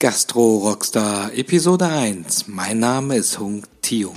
Gastro Rockstar Episode 1. Mein Name ist Hung Tio.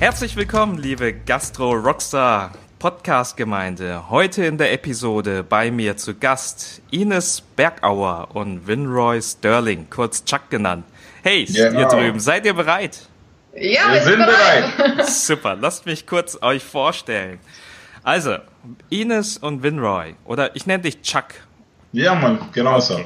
Herzlich willkommen, liebe Gastro Rockstar Podcast-Gemeinde. Heute in der Episode bei mir zu Gast Ines Bergauer und Winroy Sterling, kurz Chuck genannt. Hey, genau. ihr drüben, seid ihr bereit? Ja, wir sind bereit. bereit. Super, lasst mich kurz euch vorstellen. Also, Ines und Winroy, oder ich nenne dich Chuck. Ja, Mann, genau okay. so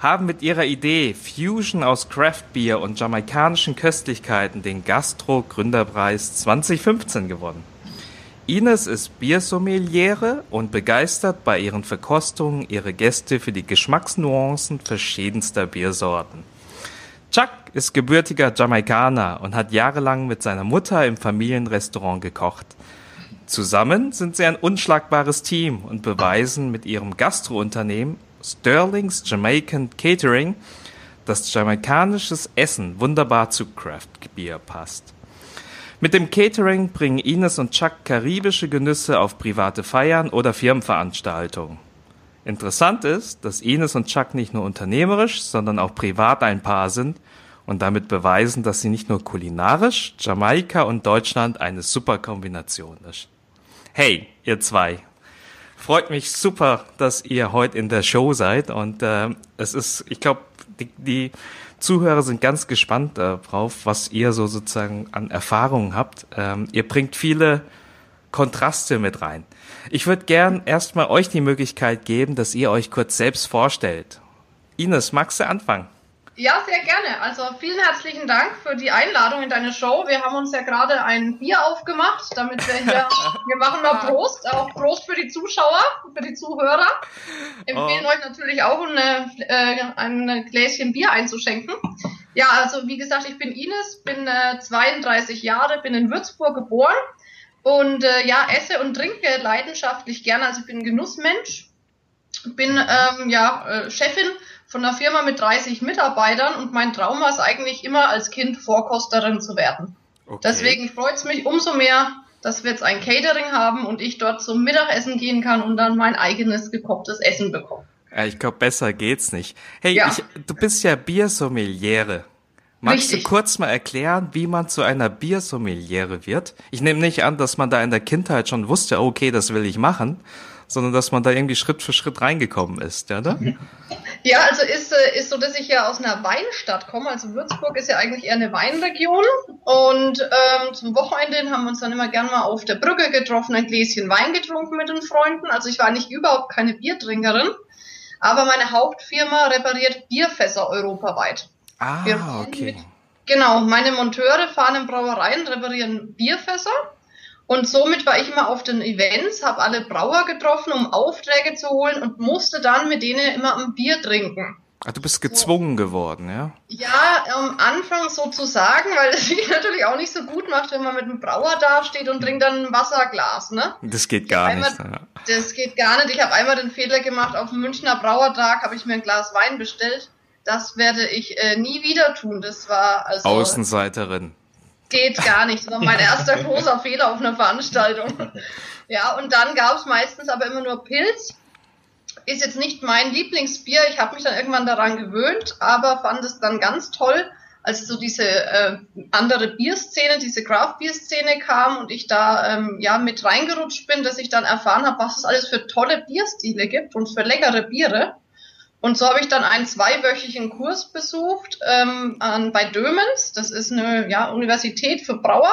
haben mit ihrer Idee Fusion aus Craft Beer und jamaikanischen Köstlichkeiten den Gastro Gründerpreis 2015 gewonnen. Ines ist Biersommeliere und begeistert bei ihren Verkostungen ihre Gäste für die Geschmacksnuancen verschiedenster Biersorten. Chuck ist gebürtiger Jamaikaner und hat jahrelang mit seiner Mutter im Familienrestaurant gekocht. Zusammen sind sie ein unschlagbares Team und beweisen mit ihrem Gastrounternehmen Sterling's Jamaican Catering, dass jamaikanisches Essen wunderbar zu Craft Beer passt. Mit dem Catering bringen Ines und Chuck karibische Genüsse auf private Feiern oder Firmenveranstaltungen. Interessant ist, dass Ines und Chuck nicht nur unternehmerisch, sondern auch privat ein Paar sind und damit beweisen, dass sie nicht nur kulinarisch, Jamaika und Deutschland eine super Kombination ist. Hey, ihr zwei. Freut mich super, dass ihr heute in der Show seid und äh, es ist, ich glaube, die, die Zuhörer sind ganz gespannt darauf, was ihr so sozusagen an Erfahrungen habt. Ähm, ihr bringt viele Kontraste mit rein. Ich würde gern erstmal euch die Möglichkeit geben, dass ihr euch kurz selbst vorstellt. Ines, magst du anfangen? Ja, sehr gerne. Also vielen herzlichen Dank für die Einladung in deine Show. Wir haben uns ja gerade ein Bier aufgemacht, damit wir hier, wir machen mal Prost, auch Prost für die Zuschauer, für die Zuhörer. Empfehlen oh. euch natürlich auch eine, äh, ein Gläschen Bier einzuschenken. Ja, also wie gesagt, ich bin Ines, bin äh, 32 Jahre, bin in Würzburg geboren und äh, ja, esse und trinke leidenschaftlich gerne. Also ich bin Genussmensch, bin ähm, ja äh, Chefin von einer Firma mit 30 Mitarbeitern und mein Traum war es eigentlich immer als Kind Vorkosterin zu werden. Okay. Deswegen freut es mich umso mehr, dass wir jetzt ein Catering haben und ich dort zum Mittagessen gehen kann und dann mein eigenes gekochtes Essen bekomme. Ja, ich glaube, besser geht's nicht. Hey, ja. ich, du bist ja Biersommeliere. Magst Richtig. du kurz mal erklären, wie man zu einer Biersommeliere wird? Ich nehme nicht an, dass man da in der Kindheit schon wusste, okay, das will ich machen, sondern dass man da irgendwie Schritt für Schritt reingekommen ist, ja, oder? Ja, also ist, äh, ist so, dass ich ja aus einer Weinstadt komme. Also Würzburg ist ja eigentlich eher eine Weinregion. Und ähm, zum Wochenende haben wir uns dann immer gern mal auf der Brücke getroffen, ein Gläschen Wein getrunken mit den Freunden. Also ich war nicht überhaupt keine Biertrinkerin. Aber meine Hauptfirma repariert Bierfässer europaweit. Ah, okay. Mit, genau, meine Monteure fahren in Brauereien, reparieren Bierfässer und somit war ich immer auf den Events, habe alle Brauer getroffen, um Aufträge zu holen und musste dann mit denen immer ein Bier trinken. Ach, du bist gezwungen so. geworden, ja? Ja, am Anfang sozusagen, weil es sich natürlich auch nicht so gut macht, wenn man mit einem Brauer da steht und trinkt dann ein Wasserglas, ne? Das geht gar einmal, nicht. Ja. Das geht gar nicht. Ich habe einmal den Fehler gemacht, auf dem Münchner Brauertag habe ich mir ein Glas Wein bestellt. Das werde ich äh, nie wieder tun. Das war also. Außenseiterin geht gar nicht. Das war mein erster großer Fehler auf einer Veranstaltung. Ja, und dann gab es meistens aber immer nur Pilz. Ist jetzt nicht mein Lieblingsbier. Ich habe mich dann irgendwann daran gewöhnt, aber fand es dann ganz toll, als so diese äh, andere Bierszene, diese Craft-Bier-Szene kam und ich da ähm, ja mit reingerutscht bin, dass ich dann erfahren habe, was es alles für tolle Bierstile gibt und für leckere Biere. Und so habe ich dann einen zweiwöchigen Kurs besucht ähm, an, bei Dömens. Das ist eine ja, Universität für Brauer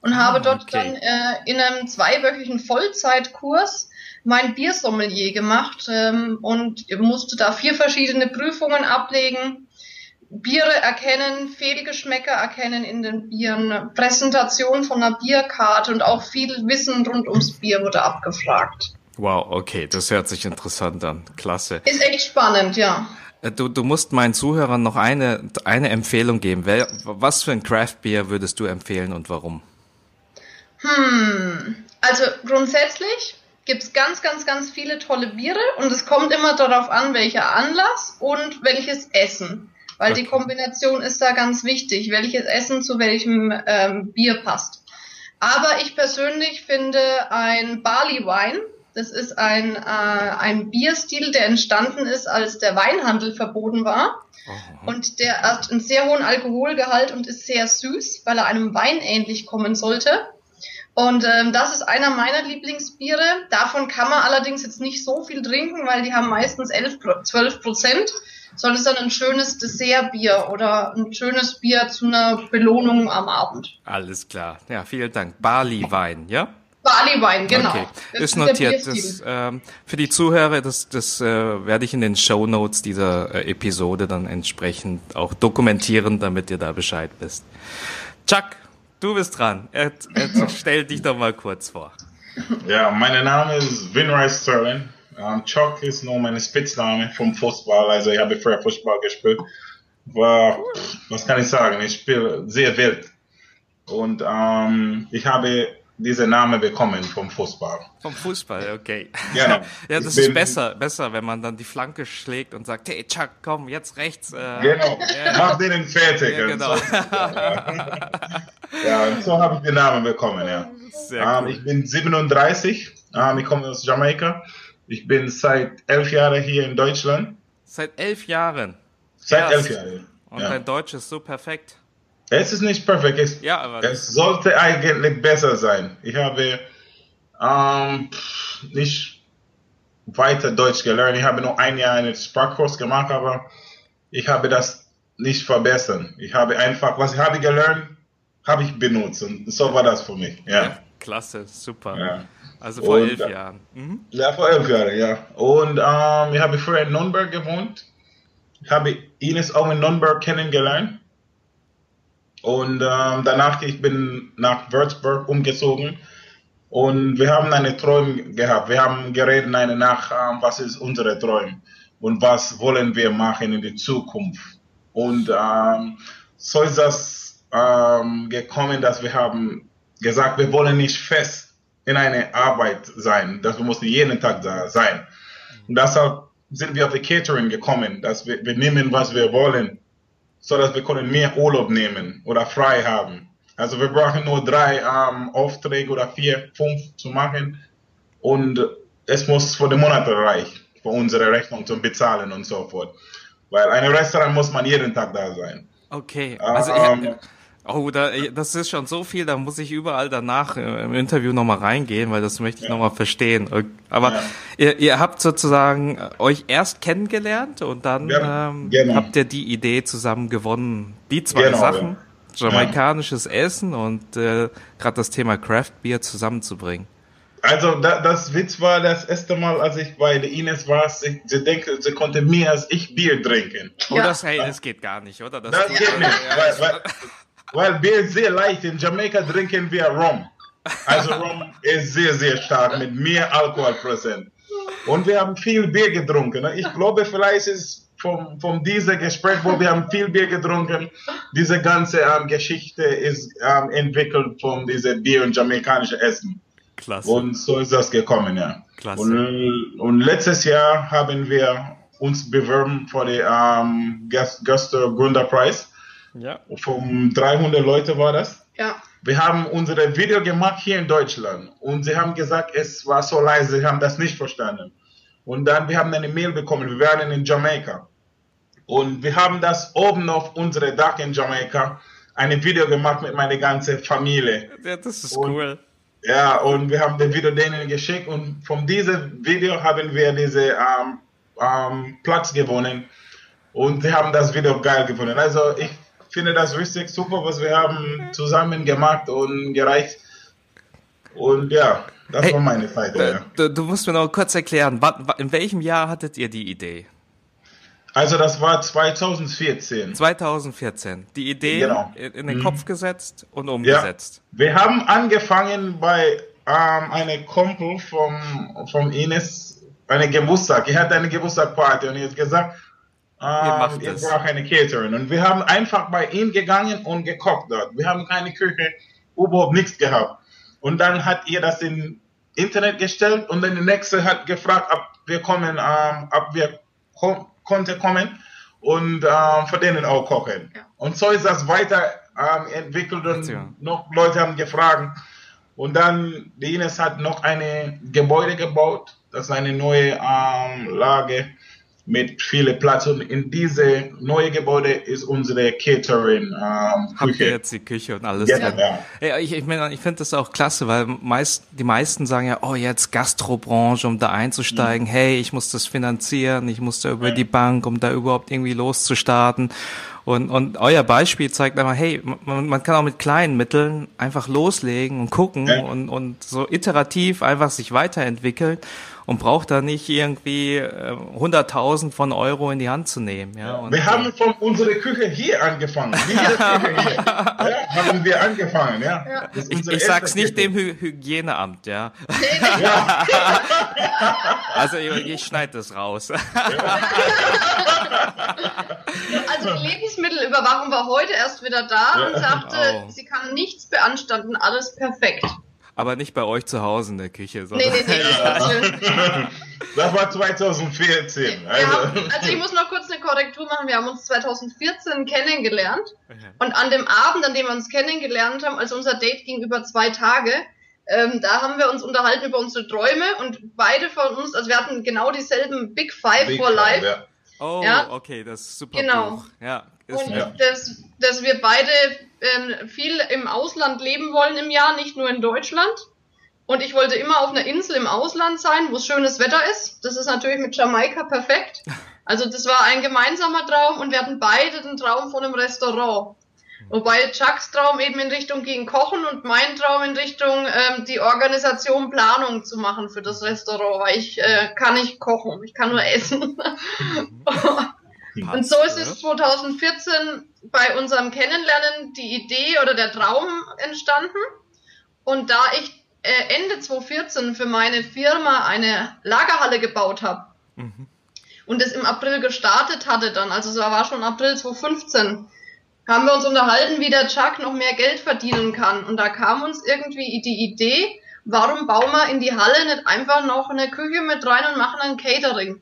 und ah, habe dort okay. dann äh, in einem zweiwöchigen Vollzeitkurs mein Biersommelier gemacht ähm, und musste da vier verschiedene Prüfungen ablegen. Biere erkennen, Fehlgeschmäcker erkennen in den Bieren, Präsentation von einer Bierkarte und auch viel Wissen rund ums Bier wurde abgefragt. Wow, okay, das hört sich interessant an. Klasse. Ist echt spannend, ja. Äh, du, du musst meinen Zuhörern noch eine, eine Empfehlung geben. Was für ein Craft Beer würdest du empfehlen und warum? Hm, also grundsätzlich gibt es ganz, ganz, ganz viele tolle Biere und es kommt immer darauf an, welcher Anlass und welches Essen. Weil okay. die Kombination ist da ganz wichtig, welches Essen zu welchem ähm, Bier passt. Aber ich persönlich finde ein Barley Wine, das ist ein, äh, ein Bierstil, der entstanden ist, als der Weinhandel verboten war. Aha. Und der hat einen sehr hohen Alkoholgehalt und ist sehr süß, weil er einem Wein ähnlich kommen sollte. Und ähm, das ist einer meiner Lieblingsbiere. Davon kann man allerdings jetzt nicht so viel trinken, weil die haben meistens 11, 12 Prozent. Sondern es ist dann ein schönes Dessertbier oder ein schönes Bier zu einer Belohnung am Abend. Alles klar. Ja, vielen Dank. Barley-Wein, ja? Barleywein, genau. Okay. Das ist notiert. Das, ähm, für die Zuhörer, das, das äh, werde ich in den Show Notes dieser äh, Episode dann entsprechend auch dokumentieren, damit ihr da Bescheid wisst. Chuck, du bist dran. Er, er, stell dich doch mal kurz vor. Ja, mein Name ist Winry Sterling. Um, Chuck ist nur mein Spitzname vom Fußball. Also ich habe früher Fußball gespielt. War, was kann ich sagen? Ich spiele sehr wild. Und ähm, ich habe dieser Name bekommen vom Fußball. Vom Fußball, okay. Genau. ja, das ist besser, besser, wenn man dann die Flanke schlägt und sagt, hey Chuck, komm, jetzt rechts. Äh, genau, ja. mach den fertig. Ja, genau. So. ja, und so habe ich den Namen bekommen, ja. Ähm, cool. Ich bin 37, ähm, ich komme aus Jamaika. Ich bin seit elf Jahren hier in Deutschland. Seit elf Jahren? Seit elf Jahren. Und ja. dein Deutsch ist so perfekt. Es ist nicht perfekt. Es, ja, aber es sollte eigentlich besser sein. Ich habe ähm, nicht weiter Deutsch gelernt. Ich habe nur ein Jahr einen Sprachkurs gemacht, aber ich habe das nicht verbessert. Ich habe einfach, was ich habe gelernt, habe ich benutzt und so war das für mich. Ja. ja klasse, super. Ja. Also vor und, elf äh, Jahren. Mhm. Ja, vor elf Jahren, ja. Und ähm, ich habe früher in Nürnberg gewohnt. Ich habe Ines auch in Nürnberg kennengelernt. Und ähm, danach ich bin nach Würzburg umgezogen und wir haben eine Träume gehabt. Wir haben geredet eine Nacht, ähm, was ist unsere Träume und was wollen wir machen in der Zukunft. Und ähm, so ist das ähm, gekommen, dass wir haben gesagt, wir wollen nicht fest in einer Arbeit sein, dass wir müssen jeden Tag da sein. Und deshalb sind wir auf die Catering gekommen, dass wir, wir nehmen, was wir wollen so dass wir können mehr Urlaub nehmen oder frei haben. Also wir brauchen nur drei ähm, Aufträge oder vier, fünf zu machen und es muss für den Monat reichen, für unsere Rechnung zum Bezahlen und so fort. Weil ein Restaurant muss man jeden Tag da sein. Okay, also ähm, Oh, da, das ist schon so viel, da muss ich überall danach äh, im Interview nochmal reingehen, weil das möchte ich ja. nochmal verstehen. Aber ja. ihr, ihr habt sozusagen äh, euch erst kennengelernt und dann ja, ähm, genau. habt ihr die Idee zusammen gewonnen. Die zwei genau, Sachen, jamaikanisches Essen und äh, gerade das Thema Craft Beer zusammenzubringen. Also da, das Witz war das erste Mal, als ich bei der Ines war, sie, sie denkt, sie konnte mehr als ich Bier trinken. Oh, das, hey, das geht gar nicht, oder? Das, das geht nicht, weil, weil weil Bier ist sehr leicht. In Jamaika trinken wir Rum. Also Rum ist sehr, sehr stark mit mehr Alkoholprozent. Und wir haben viel Bier getrunken. Ich glaube, vielleicht ist von, von diesem Gespräch, wo wir haben viel Bier getrunken, diese ganze ähm, Geschichte ist ähm, entwickelt von diesem Bier und jamaikanischen Essen. Klasse. Und so ist das gekommen, ja. Klasse. Und, und letztes Jahr haben wir uns beworben für den ähm, Guster Gründerpreis. Ja. Von 300 Leute war das. Ja. Wir haben unsere Video gemacht hier in Deutschland und sie haben gesagt, es war so leise, sie haben das nicht verstanden. Und dann, wir haben eine Mail bekommen, wir waren in Jamaika. Und wir haben das oben auf unsere Dach in Jamaika, ein Video gemacht mit meiner ganzen Familie. Ja, das ist und, cool. Ja, und wir haben das Video denen geschickt und von diesem Video haben wir diesen ähm, ähm, Platz gewonnen und sie haben das Video geil gefunden. Also ich finde das richtig super, was wir haben zusammen gemacht und gereicht. Und ja, das hey, war meine Seite. Ja. Du, du, musst mir noch kurz erklären, in welchem Jahr hattet ihr die Idee? Also das war 2014. 2014. Die Idee genau. in den mhm. Kopf gesetzt und umgesetzt. Ja. Wir haben angefangen bei ähm, einer Kumpel vom, vom Ines, eine Geburtstag. Er hat eine Geburtstagparty und er hat gesagt, ähm, ihr braucht eine Caterin. Und wir haben einfach bei ihm gegangen und gekocht dort. Wir haben keine Küche, überhaupt nichts gehabt. Und dann hat ihr das in Internet gestellt und dann die nächste hat gefragt, ob wir kommen, ähm, ob wir ko konnte kommen und ähm, für denen auch kochen. Ja. Und so ist das weiter ähm, entwickelt und Ja. noch Leute haben gefragt. Und dann, die Ines hat noch eine Gebäude gebaut, das ist eine neue ähm, Lage mit viel Platz. Und in diese neue Gebäude ist unsere Catering ähm, Habt ihr jetzt die Küche und alles Ja, drin? ja. Ja, ich, ich, meine, ich finde das auch klasse, weil meist, die meisten sagen ja, oh, jetzt Gastrobranche, um da einzusteigen. Hey, ich muss das finanzieren, ich muss da über die Bank, um da überhaupt irgendwie loszustarten. Und, und euer Beispiel zeigt einmal, hey, man, man kann auch mit kleinen Mitteln einfach loslegen und gucken Ja. und, und so iterativ einfach sich weiterentwickeln und braucht da nicht irgendwie äh, 100.000 von Euro in die Hand zu nehmen. Ja, und, Wir haben von unserer Küche hier angefangen. Küche hier. Ja, haben wir angefangen, ja. Ist ich, ich sag's nicht Küche. dem Hy Hygieneamt, ja. Ja, Also ich, ich schneide das raus. Also die Lebensmittelüberwachung war heute erst wieder da und sagte, Oh. sie kann nichts beanstanden, alles perfekt. Aber nicht bei euch zu Hause in der Küche, Nee, sondern nee, nee. das- das war 2014. Wir Also, haben, also ich muss noch kurz eine Korrektur machen. Wir haben uns 2014 kennengelernt und an dem Abend, an dem wir uns kennengelernt haben, also unser Date ging über zwei Tage, ähm, da haben wir uns unterhalten über unsere Träume und beide von uns, also wir hatten genau dieselben Big Five Big for Life. ja. Oh, Ja. okay, das ist super Genau. Buch. Ja, ist Und ja. dass, dass wir beide ähm, viel im Ausland leben wollen im Jahr, nicht nur in Deutschland. Und ich wollte immer auf einer Insel im Ausland sein, wo es schönes Wetter ist. Das ist natürlich mit Jamaika perfekt. Also das war ein gemeinsamer Traum und wir hatten beide den Traum von einem Restaurant. Wobei Chucks Traum eben in Richtung ging Kochen und mein Traum in Richtung ähm, die Organisation Planung zu machen für das Restaurant, weil ich äh, kann nicht kochen, ich kann nur essen. Und so ist es 2014 bei unserem Kennenlernen die Idee oder der Traum entstanden. Und da ich äh, Ende 2014 für meine Firma eine Lagerhalle gebaut habe und es im April gestartet hatte dann, also es war schon April 2015, haben wir uns unterhalten, wie der Chuck noch mehr Geld verdienen kann. Und da kam uns irgendwie die Idee, warum bauen wir in die Halle nicht einfach noch eine Küche mit rein und machen ein Catering?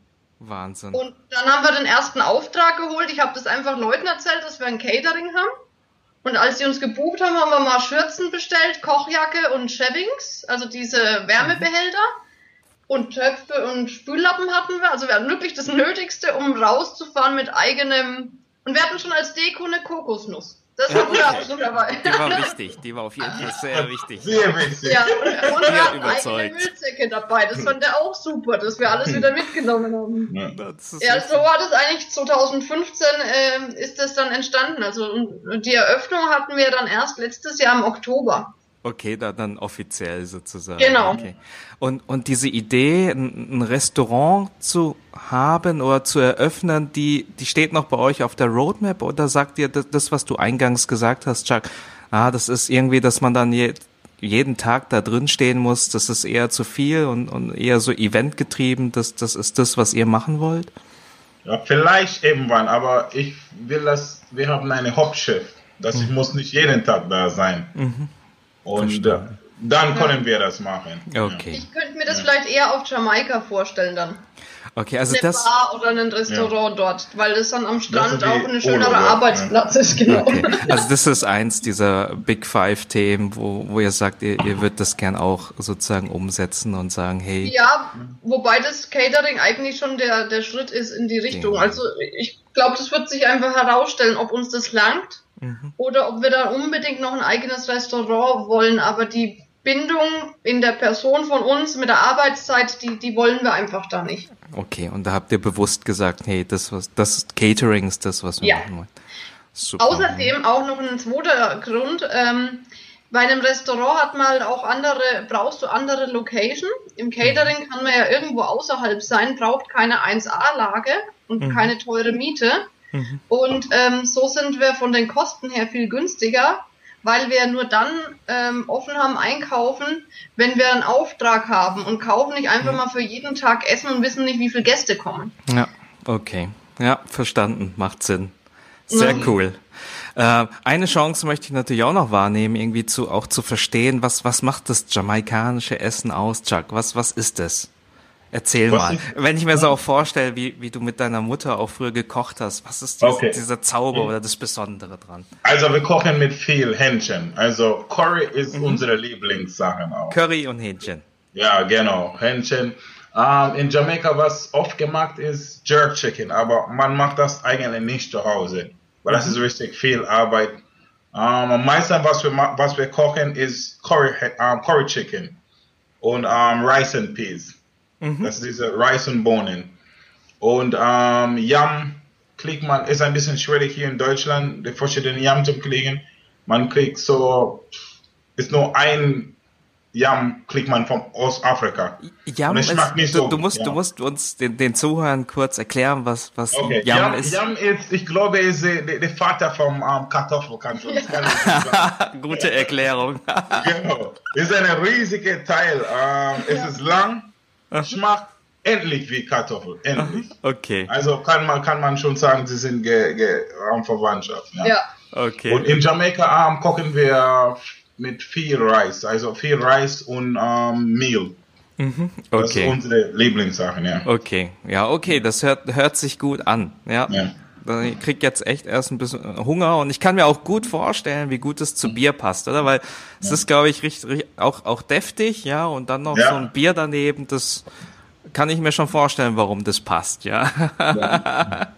Wahnsinn. Und dann haben wir den ersten Auftrag geholt. Ich habe das einfach Leuten erzählt, dass wir ein Catering haben. Und als sie uns gebucht haben, haben wir mal Schürzen bestellt, Kochjacke und Shavings, also diese Wärmebehälter. Und Töpfe und Spüllappen hatten wir. Also wir hatten wirklich das Nötigste, um rauszufahren mit eigenem. Und wir hatten schon als Deko eine Kokosnuss. Das war guter Abschluss dabei. Die war wichtig, die war auf jeden Fall sehr wichtig. Sehr wichtig. Ja, und, wir hatten überzeugt. eigene Müllsäcke dabei. Das fand er auch super, dass wir alles wieder mitgenommen haben. Ist Ja, so war das eigentlich 2015 ähm, ist das dann entstanden. Also und die Eröffnung hatten wir dann erst letztes Jahr im Oktober. Okay, da dann offiziell sozusagen. Genau. Okay. Und, und diese Idee, ein, ein Restaurant zu haben oder zu eröffnen, die, die steht noch bei euch auf der Roadmap oder sagt ihr das, das was du eingangs gesagt hast, Chuck? Ah, das ist irgendwie, dass man dann je, jeden Tag da drin stehen muss, das ist eher zu viel und, und eher so eventgetrieben, das, das ist das, was ihr machen wollt? Ja, vielleicht irgendwann, aber ich will das, wir haben eine Hauptschiff, das ich muss nicht jeden Tag da sein. Und äh, Verstanden. dann können wir das machen. Okay. Ich könnte mir das vielleicht eher auf Jamaika vorstellen dann. Okay, also Eine das. Bar oder ein Restaurant dort, weil das dann am Strand auch ein schönerer Urlaub, ja. Arbeitsplatz ist, genau. Okay. Also das ist eins dieser Big Five Themen, wo, wo ihr sagt, ihr, ihr würdet das gern auch sozusagen umsetzen und sagen, hey, Ja, wobei das Catering eigentlich schon der, der Schritt ist in die Richtung. Ja. Also ich glaube, das wird sich einfach herausstellen, ob uns das langt oder ob wir da unbedingt noch ein eigenes Restaurant wollen. Aber die Bindung in der Person von uns mit der Arbeitszeit, die, die wollen wir einfach da nicht. okay, und da habt ihr bewusst gesagt, hey, das was, das Catering ist das, was wir Ja. machen wollen. Super. Außerdem auch noch ein zweiter Grund. Ähm, bei einem Restaurant hat man halt auch andere, brauchst du andere Location. Im Catering kann man ja irgendwo außerhalb sein, braucht keine 1A-Lage und keine teure Miete. Und ähm, so sind wir von den Kosten her viel günstiger, weil wir nur dann ähm, offen haben einkaufen, wenn wir einen Auftrag haben und kaufen nicht einfach mal für jeden Tag Essen und wissen nicht, wie viele Gäste kommen. Ja, okay. Ja, verstanden, macht Sinn. Sehr cool. Äh, eine Chance möchte ich natürlich auch noch wahrnehmen, irgendwie zu auch zu verstehen, was was macht das jamaikanische Essen aus, Chuck? Was was ist das? Erzähl mal. Wenn ich mir so auch vorstelle, wie, wie du mit deiner Mutter auch früher gekocht hast, was ist dies, okay. dieser Zauber oder das Besondere dran? Also wir kochen mit viel Hähnchen. Also Curry ist mhm. unsere Lieblingssache auch. Curry und Hähnchen. Ja, genau. Hähnchen. Um, in Jamaika, was oft gemacht ist, Jerk Chicken, aber man macht das eigentlich nicht zu Hause, weil das ist mhm. richtig viel Arbeit. Um, am meisten, was wir, was wir kochen, ist Curry, um, Curry Chicken und Rice and Peas. Mhm. Das ist diese Rice und Bohnen. Und ähm, Yam kriegt man, ist ein bisschen schwierig hier in Deutschland, die verschiedenen Yam zu kriegen. Man kriegt so, ist nur ein Yam kriegt man von Ostafrika. Yam ist, nicht so, du, musst, ja. du musst uns den, den Zuhörern kurz erklären, was, was okay. Yam, Yam, ist. Yam ist, ich glaube, ist der, Vater vom ähm, Kartoffel. Kannst du, kann Gute Erklärung. genau. Ist ein riesiger Teil. Ähm, es ist lang, schmeckt endlich wie Kartoffel. Endlich. Okay. Also kann man, kann man schon sagen, sie sind ge, ge, Verwandtschaft. Ja. ja. Okay. Und in Jamaika ähm, kochen wir mit viel Reis, also viel Reis und ähm, Mehl. Mhm. Okay. Das ist unsere Lieblingssachen, ja. Okay, ja, okay, das hört, hört sich gut an, ja. ja. Ich krieg jetzt echt erst ein bisschen Hunger und ich kann mir auch gut vorstellen, wie gut es zu Bier passt, oder? Weil es ist, glaube ich, richtig, auch, auch deftig, ja, und dann noch ja. so ein Bier daneben, das kann ich mir schon vorstellen, warum das passt, ja. ja.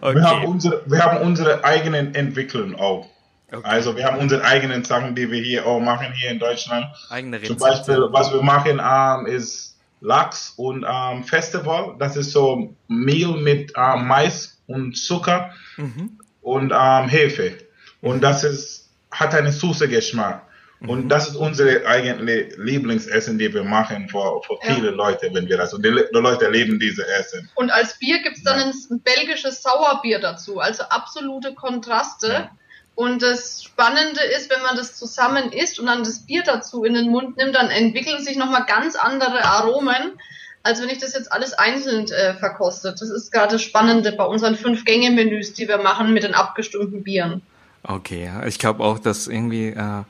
okay. wir, haben unsere, wir haben unsere eigenen Entwicklungen auch. Okay. Also wir haben unsere eigenen Sachen, die wir hier auch machen, hier in Deutschland. Eigene Rezepte. Zum Beispiel, was wir machen, ähm, ist Lachs und ähm, Festival. Das ist so Mehl mit ähm, Mais und Zucker mhm. und ähm, Hefe. Und mhm. das ist, hat einen süßen Geschmack. Und mhm. das ist unsere eigentliche Lieblingsessen, die wir machen für, für viele ja. Leute, wenn wir das. Und die, die Leute leben diese Essen. Und als Bier gibt es dann ja. ein belgisches Sauerbier dazu. Also absolute Kontraste. Ja. Und das Spannende ist, wenn man das zusammen isst und dann das Bier dazu in den Mund nimmt, dann entwickeln sich nochmal ganz andere Aromen, als wenn ich das jetzt alles einzeln äh, verkostet. Das ist gerade das Spannende bei unseren Fünf-Gänge-Menüs, die wir machen mit den abgestimmten Bieren. Okay, ich glaube auch, dass irgendwie äh,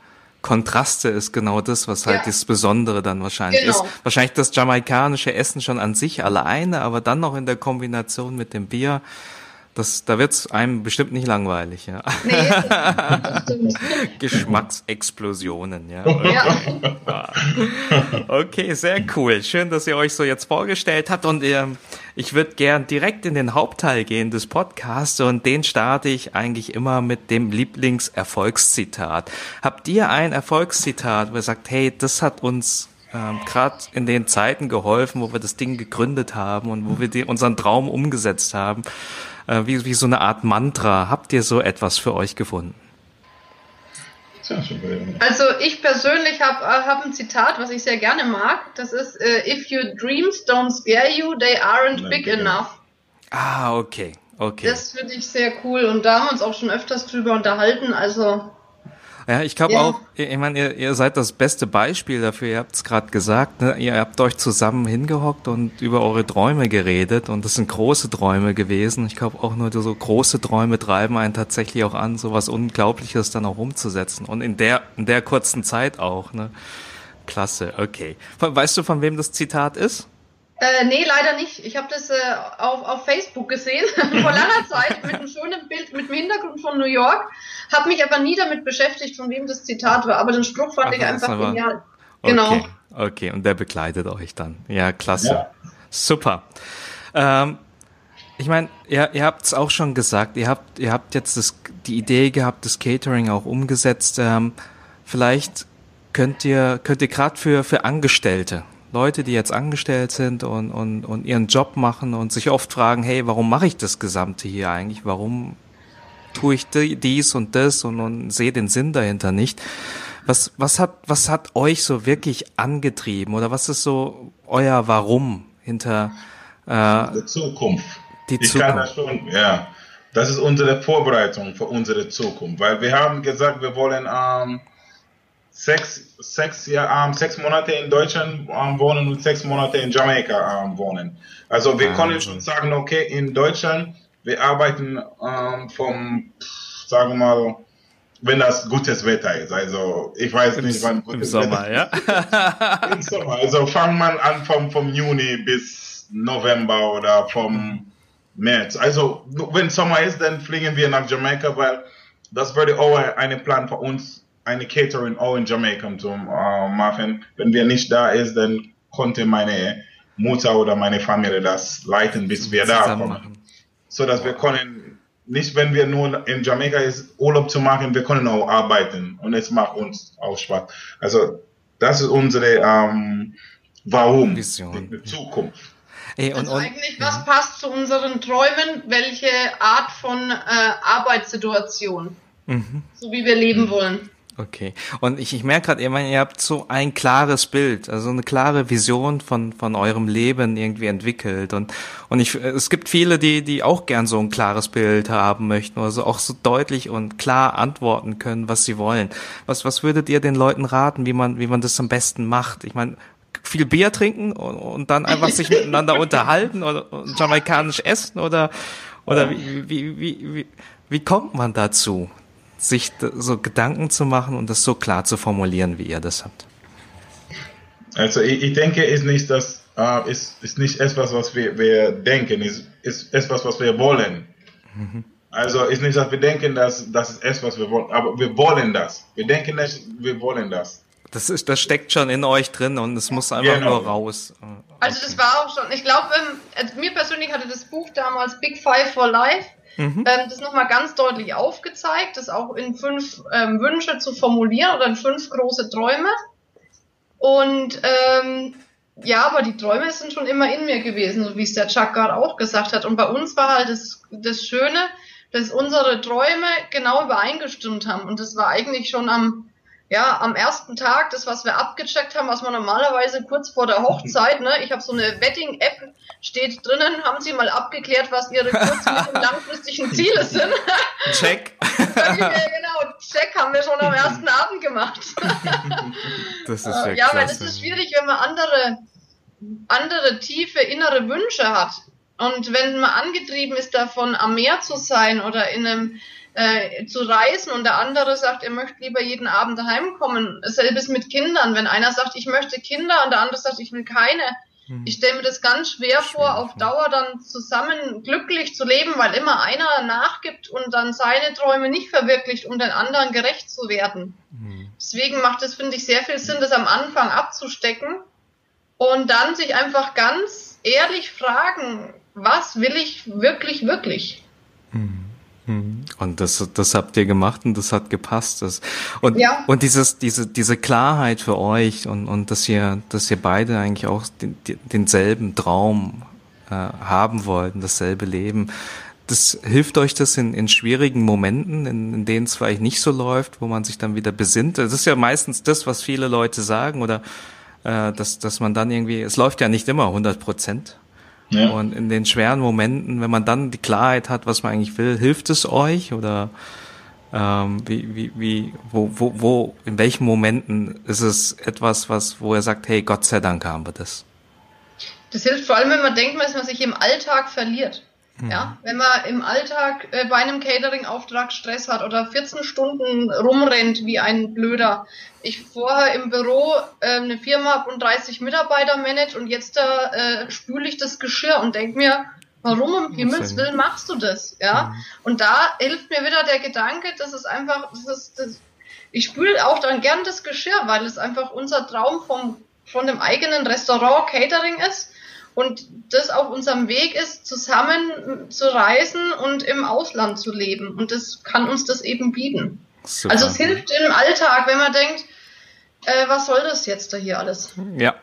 Kontraste ist genau das, was halt ja. das Besondere dann wahrscheinlich genau. ist. Wahrscheinlich das jamaikanische Essen schon an sich alleine, aber dann noch in der Kombination mit dem Bier das, da wird's einem bestimmt nicht langweilig, ja. Nee. Geschmacksexplosionen, ja. ja. Okay, sehr cool. Schön, dass ihr euch so jetzt vorgestellt habt und ähm, ich würde gern direkt in den Hauptteil gehen des Podcasts und den starte ich eigentlich immer mit dem Lieblingserfolgszitat. Habt ihr ein Erfolgszitat, wo ihr sagt, hey, das hat uns ähm, gerade in den Zeiten geholfen, wo wir das Ding gegründet haben und wo wir die, unseren Traum umgesetzt haben? Äh, wie, wie so eine Art Mantra. Habt ihr so etwas für euch gefunden? Also ich persönlich habe äh, hab ein Zitat, was ich sehr gerne mag. Das ist uh, If your dreams don't scare you, they aren't big enough. Ah, okay. Okay. Das finde ich sehr cool und da haben wir uns auch schon öfters drüber unterhalten. Also ja, ich glaube ja. auch, ich meine, ihr, ihr seid das beste Beispiel dafür, ihr habt es gerade gesagt, ne? ihr habt euch zusammen hingehockt und über eure Träume geredet und das sind große Träume gewesen. Ich glaube auch nur so große Träume treiben einen tatsächlich auch an, so was Unglaubliches dann auch umzusetzen und in der, in der kurzen Zeit auch. Ne? Klasse, okay. Weißt du, von wem das Zitat ist? Äh, nee, leider nicht. Ich habe das äh, auf, auf Facebook gesehen, vor langer Zeit, mit einem schönen Bild, mit dem Hintergrund von New York. Habe mich aber nie damit beschäftigt, von wem das Zitat war. Aber den Spruch fand Ach, ich einfach aber... genial. Genau. Okay. okay, und der begleitet euch dann. Ja, klasse. Ja. Super. Ähm, ich meine, ihr, ihr habt es auch schon gesagt, ihr habt, ihr habt jetzt das, die Idee gehabt, das Catering auch umgesetzt. Ähm, vielleicht könnt ihr, könnt ihr gerade für, für Angestellte, Leute, die jetzt angestellt sind und, und, und ihren Job machen und sich oft fragen, hey, warum mache ich das Gesamte hier eigentlich? Warum tue ich dies und das und, und sehe den Sinn dahinter nicht? Was, was, hat, was hat euch so wirklich angetrieben oder was ist so euer Warum hinter äh, die Zukunft? Die ich Zukunft. kann das schon, ja. Das ist unsere Vorbereitung für unsere Zukunft, weil wir haben gesagt, wir wollen ähm, sechs, sechs, ja, ähm, sechs Monate in Deutschland ähm, wohnen und sechs Monate in Jamaika ähm, wohnen. Also wir ah, können schon sagen, okay, in Deutschland, wir arbeiten ähm, vom, sagen wir mal, wenn das gutes Wetter ist. Also ich weiß Im, nicht, wann gutes Im Sommer, Wetter ja. Im Sommer. Also fangen man an vom, vom Juni bis November oder vom März. Also wenn Sommer ist, dann fliegen wir nach Jamaika, weil das würde auch ein Plan für uns, eine Catering auch in Jamaika zu äh, machen. Wenn wir nicht da ist, dann konnte meine Mutter oder meine Familie das leiten, bis wir da kommen. machen. So dass wir können, nicht wenn wir nur in Jamaika ist, Urlaub zu machen, wir können auch arbeiten und es macht uns auch Spaß. Also das ist unsere ähm, Warum, Vision. die, die Zukunft. Ey, und, Also und, eigentlich, was passt zu unseren Träumen? Welche Art von äh, Arbeitssituation? Mhm. So wie wir leben wollen. Okay. Und ich, ich merke gerade, ihr, ihr habt so ein klares Bild, also eine klare Vision von, von eurem Leben irgendwie entwickelt. Und, und ich, es gibt viele, die, die auch gern so ein klares Bild haben möchten, also auch so deutlich und klar antworten können, was sie wollen. Was, was würdet ihr den Leuten raten, wie man, wie man das am besten macht? Ich meine, viel Bier trinken und, und dann einfach sich miteinander unterhalten oder und jamaikanisch essen oder, oder wie, wie, wie, wie, wie kommt man dazu? Sich so Gedanken zu machen und das so klar zu formulieren, wie ihr das habt? Also ich, ich denke, ist nicht das, äh, ist, ist nicht etwas, was wir, wir denken, ist, ist etwas, was wir wollen. Mhm. Also ist nicht, dass wir denken, dass das ist etwas, was wir wollen, aber wir wollen das. Wir denken nicht, wir wollen das. Das ist, das steckt schon in euch drin und es muss einfach genau. nur raus. Also das war auch schon, ich glaube, also mir persönlich hatte das Buch damals Big Five for Life Mhm. Ähm, das nochmal ganz deutlich aufgezeigt, das auch in fünf ähm, Wünsche zu formulieren oder in fünf große Träume. Und ähm, ja, aber die Träume sind schon immer in mir gewesen, so wie es der Chuck gerade auch gesagt hat. Und bei uns war halt das, das Schöne, dass unsere Träume genau übereingestimmt haben. Und das war eigentlich schon am, ja, am ersten Tag, das, was wir abgecheckt haben, was man normalerweise kurz vor der Hochzeit, ne, ich habe so eine Wedding-App, steht drinnen, haben Sie mal abgeklärt, was Ihre kurz- und langfristigen Ziele sind. Check. genau, check haben wir schon am ersten Abend gemacht. das ist ja, ja weil es ist schwierig, wenn man andere, andere tiefe innere Wünsche hat. Und wenn man angetrieben ist davon, am Meer zu sein oder in einem äh, zu reisen und der andere sagt, er möchte lieber jeden Abend daheim kommen. Selbes mit Kindern. Wenn einer sagt, ich möchte Kinder und der andere sagt, ich will keine. Hm. Ich stelle mir das ganz schwer vor, auf Dauer dann zusammen glücklich zu leben, weil immer einer nachgibt und dann seine Träume nicht verwirklicht, um den anderen gerecht zu werden. Mhm. Deswegen macht es, finde ich, sehr viel Sinn, das am Anfang abzustecken und dann sich einfach ganz ehrlich fragen, was will ich wirklich, wirklich? Mhm. Und das, das habt ihr gemacht und das hat gepasst. Das, und, ja. und dieses, diese, diese Klarheit für euch und, und dass ihr, dass ihr beide eigentlich auch den, denselben Traum äh, haben wollten, dasselbe Leben. Das hilft euch das in, in schwierigen Momenten, in, in denen es vielleicht nicht so läuft, wo man sich dann wieder besinnt. Das ist ja meistens das, was viele Leute sagen oder äh, dass, dass man dann irgendwie, es läuft ja nicht immer 100 Prozent. Ja. Und in den schweren Momenten, wenn man dann die Klarheit hat, was man eigentlich will, hilft es euch oder ähm, wie, wie, wie, wo, wo, wo, in welchen Momenten ist es etwas, was, wo er sagt, hey, Gott sei Dank haben wir das? Das hilft vor allem, wenn man denkt, dass man sich im Alltag verliert. Ja, wenn man im Alltag äh, bei einem Catering-Auftrag Stress hat oder 14 Stunden rumrennt wie ein Blöder. Ich vorher im Büro äh, eine Firma habe und 30 Mitarbeiter manage und jetzt da äh, spüle ich das Geschirr und denke mir, warum um Himmels Willen machst du das? Ja, mhm. und da hilft mir wieder der Gedanke, dass es einfach, das ist, das, ich spüle auch dann gern das Geschirr, weil es einfach unser Traum vom, von dem eigenen Restaurant Catering ist und das auf unserem Weg ist, zusammen zu reisen und im Ausland zu leben. Und das kann uns das eben bieten. Super. Also es hilft im Alltag, wenn man denkt, äh, was soll das jetzt da hier alles? Ja,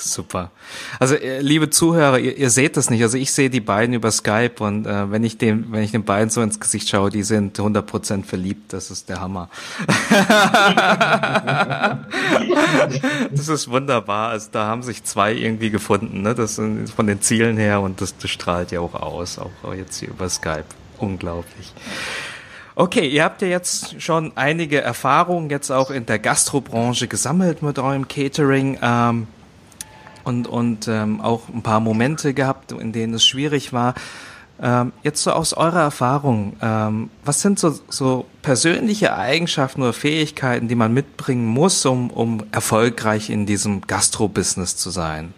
Super. Also äh, liebe Zuhörer, ihr, ihr seht das nicht. Also ich sehe die beiden über Skype und äh, wenn ich dem, wenn ich den beiden so ins Gesicht schaue, die sind 100% verliebt. Das ist der Hammer. das ist wunderbar. Also da haben sich zwei irgendwie gefunden. Ne? Das sind von den Zielen her und das, das strahlt ja auch aus, auch jetzt hier über Skype. Unglaublich. Okay, ihr habt ja jetzt schon einige Erfahrungen jetzt auch in der Gastrobranche gesammelt mit eurem Catering. Ähm, und, und ähm, auch ein paar Momente gehabt, in denen es schwierig war. Ähm, jetzt so aus eurer Erfahrung, ähm, was sind so, so persönliche Eigenschaften oder Fähigkeiten, die man mitbringen muss, um, um erfolgreich in diesem Gastro-Business zu sein?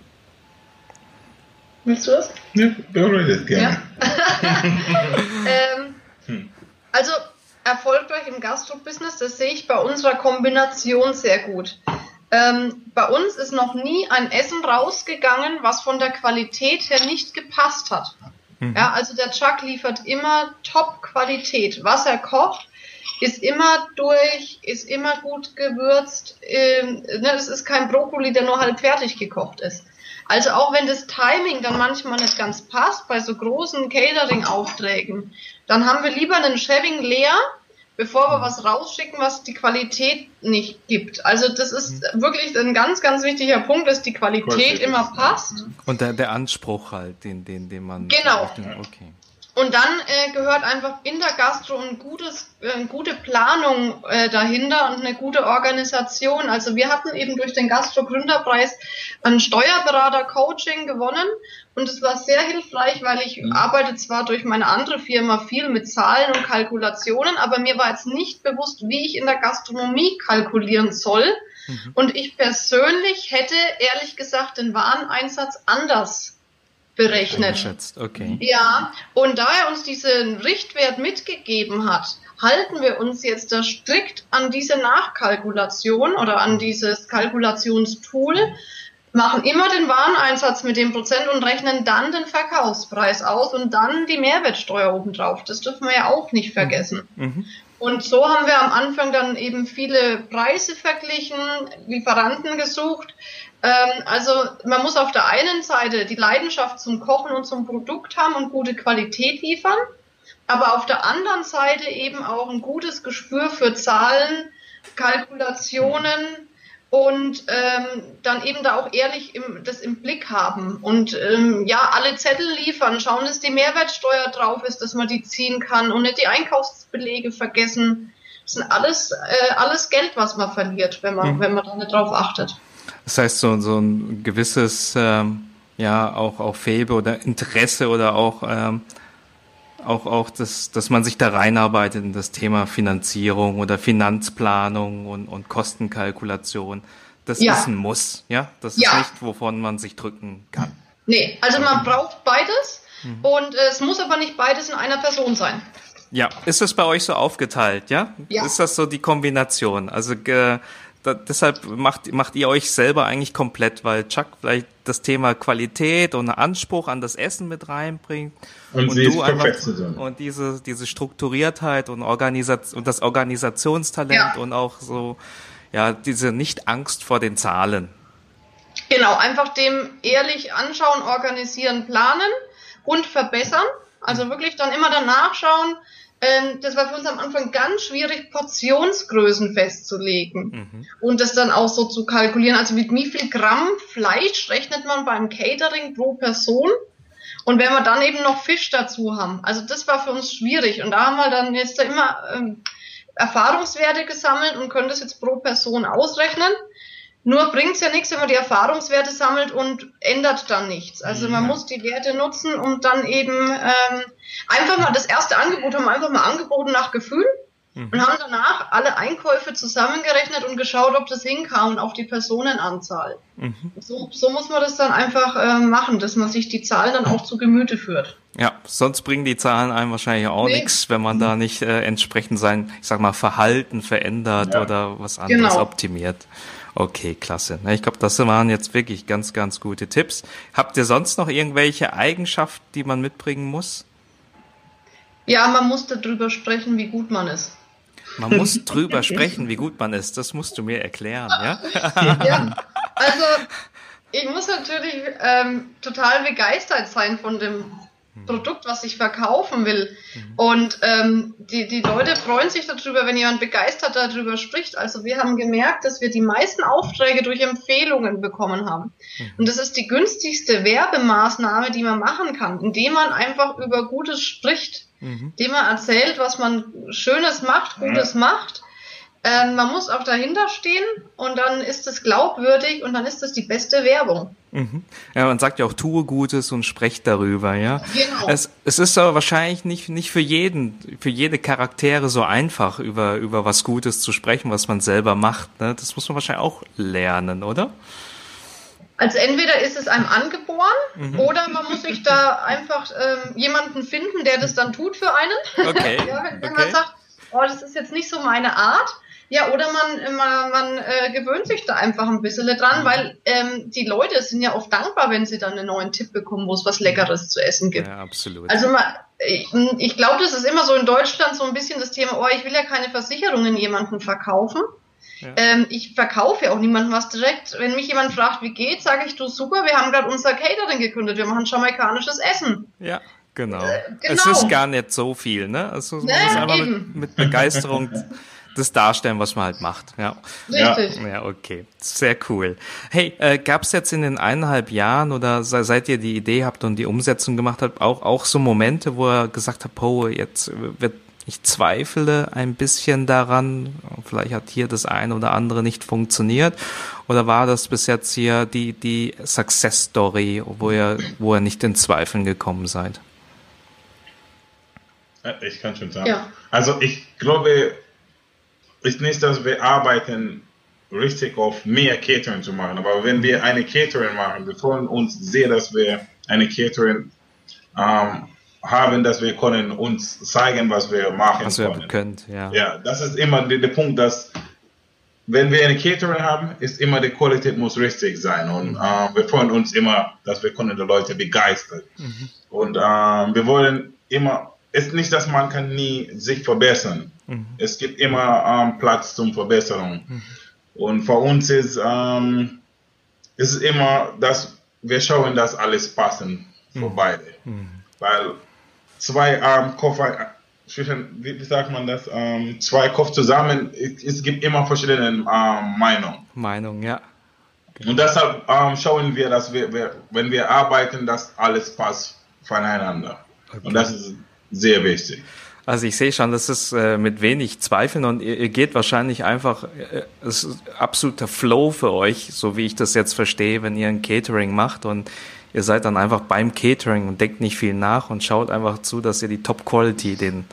Willst du das? Ja, beredet gerne. Ja. ähm, hm. Also erfolgreich im Gastro-Business, das sehe ich bei unserer Kombination sehr gut. Ähm, bei uns ist noch nie ein Essen rausgegangen, was von der Qualität her nicht gepasst hat. Mhm. Ja, also der Chuck liefert immer Top-Qualität. Was er kocht, ist immer durch, ist immer gut gewürzt. Ähm, ne, das ist kein Brokkoli, der nur halb fertig gekocht ist. Also auch wenn das Timing dann manchmal nicht ganz passt bei so großen Catering-Aufträgen, dann haben wir lieber einen Shaving leer, bevor wir was rausschicken, was die Qualität nicht gibt. Also das ist mhm. wirklich ein ganz, ganz wichtiger Punkt, dass die Qualität, Qualität immer passt. Und der, der Anspruch halt, den, den, den man. Genau. Okay. Und dann äh, gehört einfach in der Gastro ein gutes, äh, eine gute Planung äh, dahinter und eine gute Organisation. Also wir hatten eben durch den Gastro-Gründerpreis ein Steuerberater-Coaching gewonnen und es war sehr hilfreich, weil ich mhm. arbeite zwar durch meine andere Firma viel mit Zahlen und Kalkulationen, aber mir war jetzt nicht bewusst, wie ich in der Gastronomie kalkulieren soll. Mhm. Und ich persönlich hätte ehrlich gesagt den Wareneinsatz anders berechnet. Okay. Ja, und da er uns diesen Richtwert mitgegeben hat, halten wir uns jetzt da strikt an diese Nachkalkulation oder an dieses Kalkulationstool, machen immer den Wareneinsatz mit dem Prozent und rechnen dann den Verkaufspreis aus und dann die Mehrwertsteuer obendrauf. Das dürfen wir ja auch nicht vergessen. Mhm. Und so haben wir am Anfang dann eben viele Preise verglichen, Lieferanten gesucht, ähm, also man muss auf der einen Seite die Leidenschaft zum Kochen und zum Produkt haben und gute Qualität liefern, aber auf der anderen Seite eben auch ein gutes Gespür für Zahlen, Kalkulationen und ähm, dann eben da auch ehrlich im, das im Blick haben und ähm, ja alle Zettel liefern, schauen, dass die Mehrwertsteuer drauf ist, dass man die ziehen kann und nicht die Einkaufsbelege vergessen. Das sind alles äh, alles Geld, was man verliert, wenn man mhm. wenn man da nicht drauf achtet. Das heißt, so, so ein gewisses, ähm, ja, auch, auch Fäbe oder Interesse oder auch, ähm, auch, auch das, dass man sich da reinarbeitet in das Thema Finanzierung oder Finanzplanung und, und Kostenkalkulation. Das ja. ist ein Muss, ja? Das ist ja. nicht, wovon man sich drücken kann. Nee, also man braucht beides mhm. und es muss aber nicht beides in einer Person sein. Ja, ist das bei euch so aufgeteilt, ja? ja. Ist das so die Kombination? Also äh, da, deshalb macht, macht ihr euch selber eigentlich komplett, weil Chuck vielleicht das Thema Qualität und Anspruch an das Essen mit reinbringt. Und, und du einfach, und diese, diese Strukturiertheit und, Organisation, und das Organisationstalent ja. und auch so, ja, diese Nicht-Angst vor den Zahlen. Genau, einfach dem ehrlich anschauen, organisieren, planen und verbessern. Also wirklich dann immer danach schauen, ähm, das war für uns am Anfang ganz schwierig, Portionsgrößen festzulegen mhm. und das dann auch so zu kalkulieren. Also mit wie viel Gramm Fleisch rechnet man beim Catering pro Person? Und wenn wir dann eben noch Fisch dazu haben, also das war für uns schwierig. Und da haben wir dann jetzt da immer ähm, Erfahrungswerte gesammelt und können das jetzt pro Person ausrechnen. Nur bringt es ja nichts, wenn man die Erfahrungswerte sammelt und ändert dann nichts. Also man ja. muss die Werte nutzen und dann eben ähm, einfach mal das erste Angebot haben wir einfach mal angeboten nach Gefühl mhm. und haben danach alle Einkäufe zusammengerechnet und geschaut, ob das hinkam und auf die Personenanzahl. Mhm. So, so muss man das dann einfach äh, machen, dass man sich die Zahlen dann auch zu Gemüte führt. Ja, sonst bringen die Zahlen einem wahrscheinlich auch nee. nichts, wenn man da nicht äh, entsprechend sein, ich sag mal, Verhalten verändert ja. oder was anderes genau. optimiert. Okay, klasse. Ich glaube, das waren jetzt wirklich ganz, ganz gute Tipps. Habt ihr sonst noch irgendwelche Eigenschaften, die man mitbringen muss? Ja, man muss darüber sprechen, wie gut man ist. Man muss drüber sprechen, wie gut man ist. Das musst du mir erklären, ja? ja, also ich muss natürlich ähm, total begeistert sein von dem Produkt, was ich verkaufen will. Mhm. Und ähm, die, die Leute freuen sich darüber, wenn jemand begeistert darüber spricht. Also wir haben gemerkt, dass wir die meisten Aufträge durch Empfehlungen bekommen haben. Mhm. Und das ist die günstigste Werbemaßnahme, die man machen kann, indem man einfach über Gutes spricht, mhm. indem man erzählt, was man Schönes macht, Gutes macht Ähm, man muss auch dahinter stehen und dann ist es glaubwürdig und dann ist es die beste Werbung. Mhm. Ja, man sagt ja auch, tue Gutes und sprecht darüber, ja. Genau. Es, es ist aber wahrscheinlich nicht, nicht für jeden, für jede Charaktere so einfach, über, über was Gutes zu sprechen, was man selber macht. Ne? Das muss man wahrscheinlich auch lernen, oder? Also entweder ist es einem angeboren mhm. oder man muss sich da einfach ähm, jemanden finden, der das dann tut für einen. Okay. ja, wenn, okay. man sagt, oh, das ist jetzt nicht so meine Art, ja, oder man, man, man äh, gewöhnt sich da einfach ein bisschen dran, weil ähm, die Leute sind ja oft dankbar, wenn sie dann einen neuen Tipp bekommen, wo es was Leckeres zu essen gibt. Ja, absolut. Also man, ich, ich glaube, das ist immer so in Deutschland so ein bisschen das Thema, oh, ich will ja keine Versicherungen jemanden verkaufen. Ja. Ähm, ich verkaufe ja auch niemandem was direkt. Wenn mich jemand fragt, wie geht's, sage ich, du super, wir haben gerade unser Catering gegründet, wir machen jamaikanisches Essen. Ja. Genau. Äh, Es genau. ist gar nicht so viel, ne? Also man Ja, muss einfach mit, mit Begeisterung das darstellen, was man halt macht. Ja. Richtig. Ja, okay. Sehr cool. Hey, äh, gab es jetzt in den eineinhalb Jahren oder se seit ihr die Idee habt und die Umsetzung gemacht habt, auch, auch so Momente, wo ihr gesagt habt, oh, jetzt wird, ich zweifle ein bisschen daran, vielleicht hat hier das eine oder andere nicht funktioniert, oder war das bis jetzt hier die, die Success Story, wo ihr, wo ihr nicht in Zweifeln gekommen seid? Ich kann schon sagen. Ja. Also ich glaube, ist nicht, dass wir arbeiten richtig auf mehr Catering zu machen, aber wenn wir eine Catering machen, wir freuen uns sehr, dass wir eine Catering ähm, haben, dass wir können uns zeigen, was wir machen Was können. könnt, ja. Ja, das ist immer der, der Punkt, dass wenn wir eine Catering haben, ist immer die Qualität muss richtig sein und äh, wir freuen uns immer, dass wir können die Leute begeistern und äh, wir wollen immer, ist nicht, dass man kann nie sich verbessern. Es gibt immer ähm, Platz zum Verbesserung und für uns ist ähm, es ist immer, dass wir schauen, dass alles passen für beide, weil zwei ähm, Koffer wie, sagt man das, ähm, zwei Kopf zusammen, es, es gibt immer verschiedene ähm, Meinungen. Meinung, ja. Und deshalb ähm, schauen wir, dass wir, wir, wenn wir arbeiten, dass alles passt voneinander. Und das ist sehr wichtig. Also ich sehe schon, das ist äh, mit wenig Zweifeln und ihr, geht wahrscheinlich einfach, äh, es ist absoluter Flow für euch, so wie ich das jetzt verstehe, wenn ihr ein Catering macht und ihr seid dann einfach beim Catering und denkt nicht viel nach und schaut einfach zu, dass ihr die Top Quality den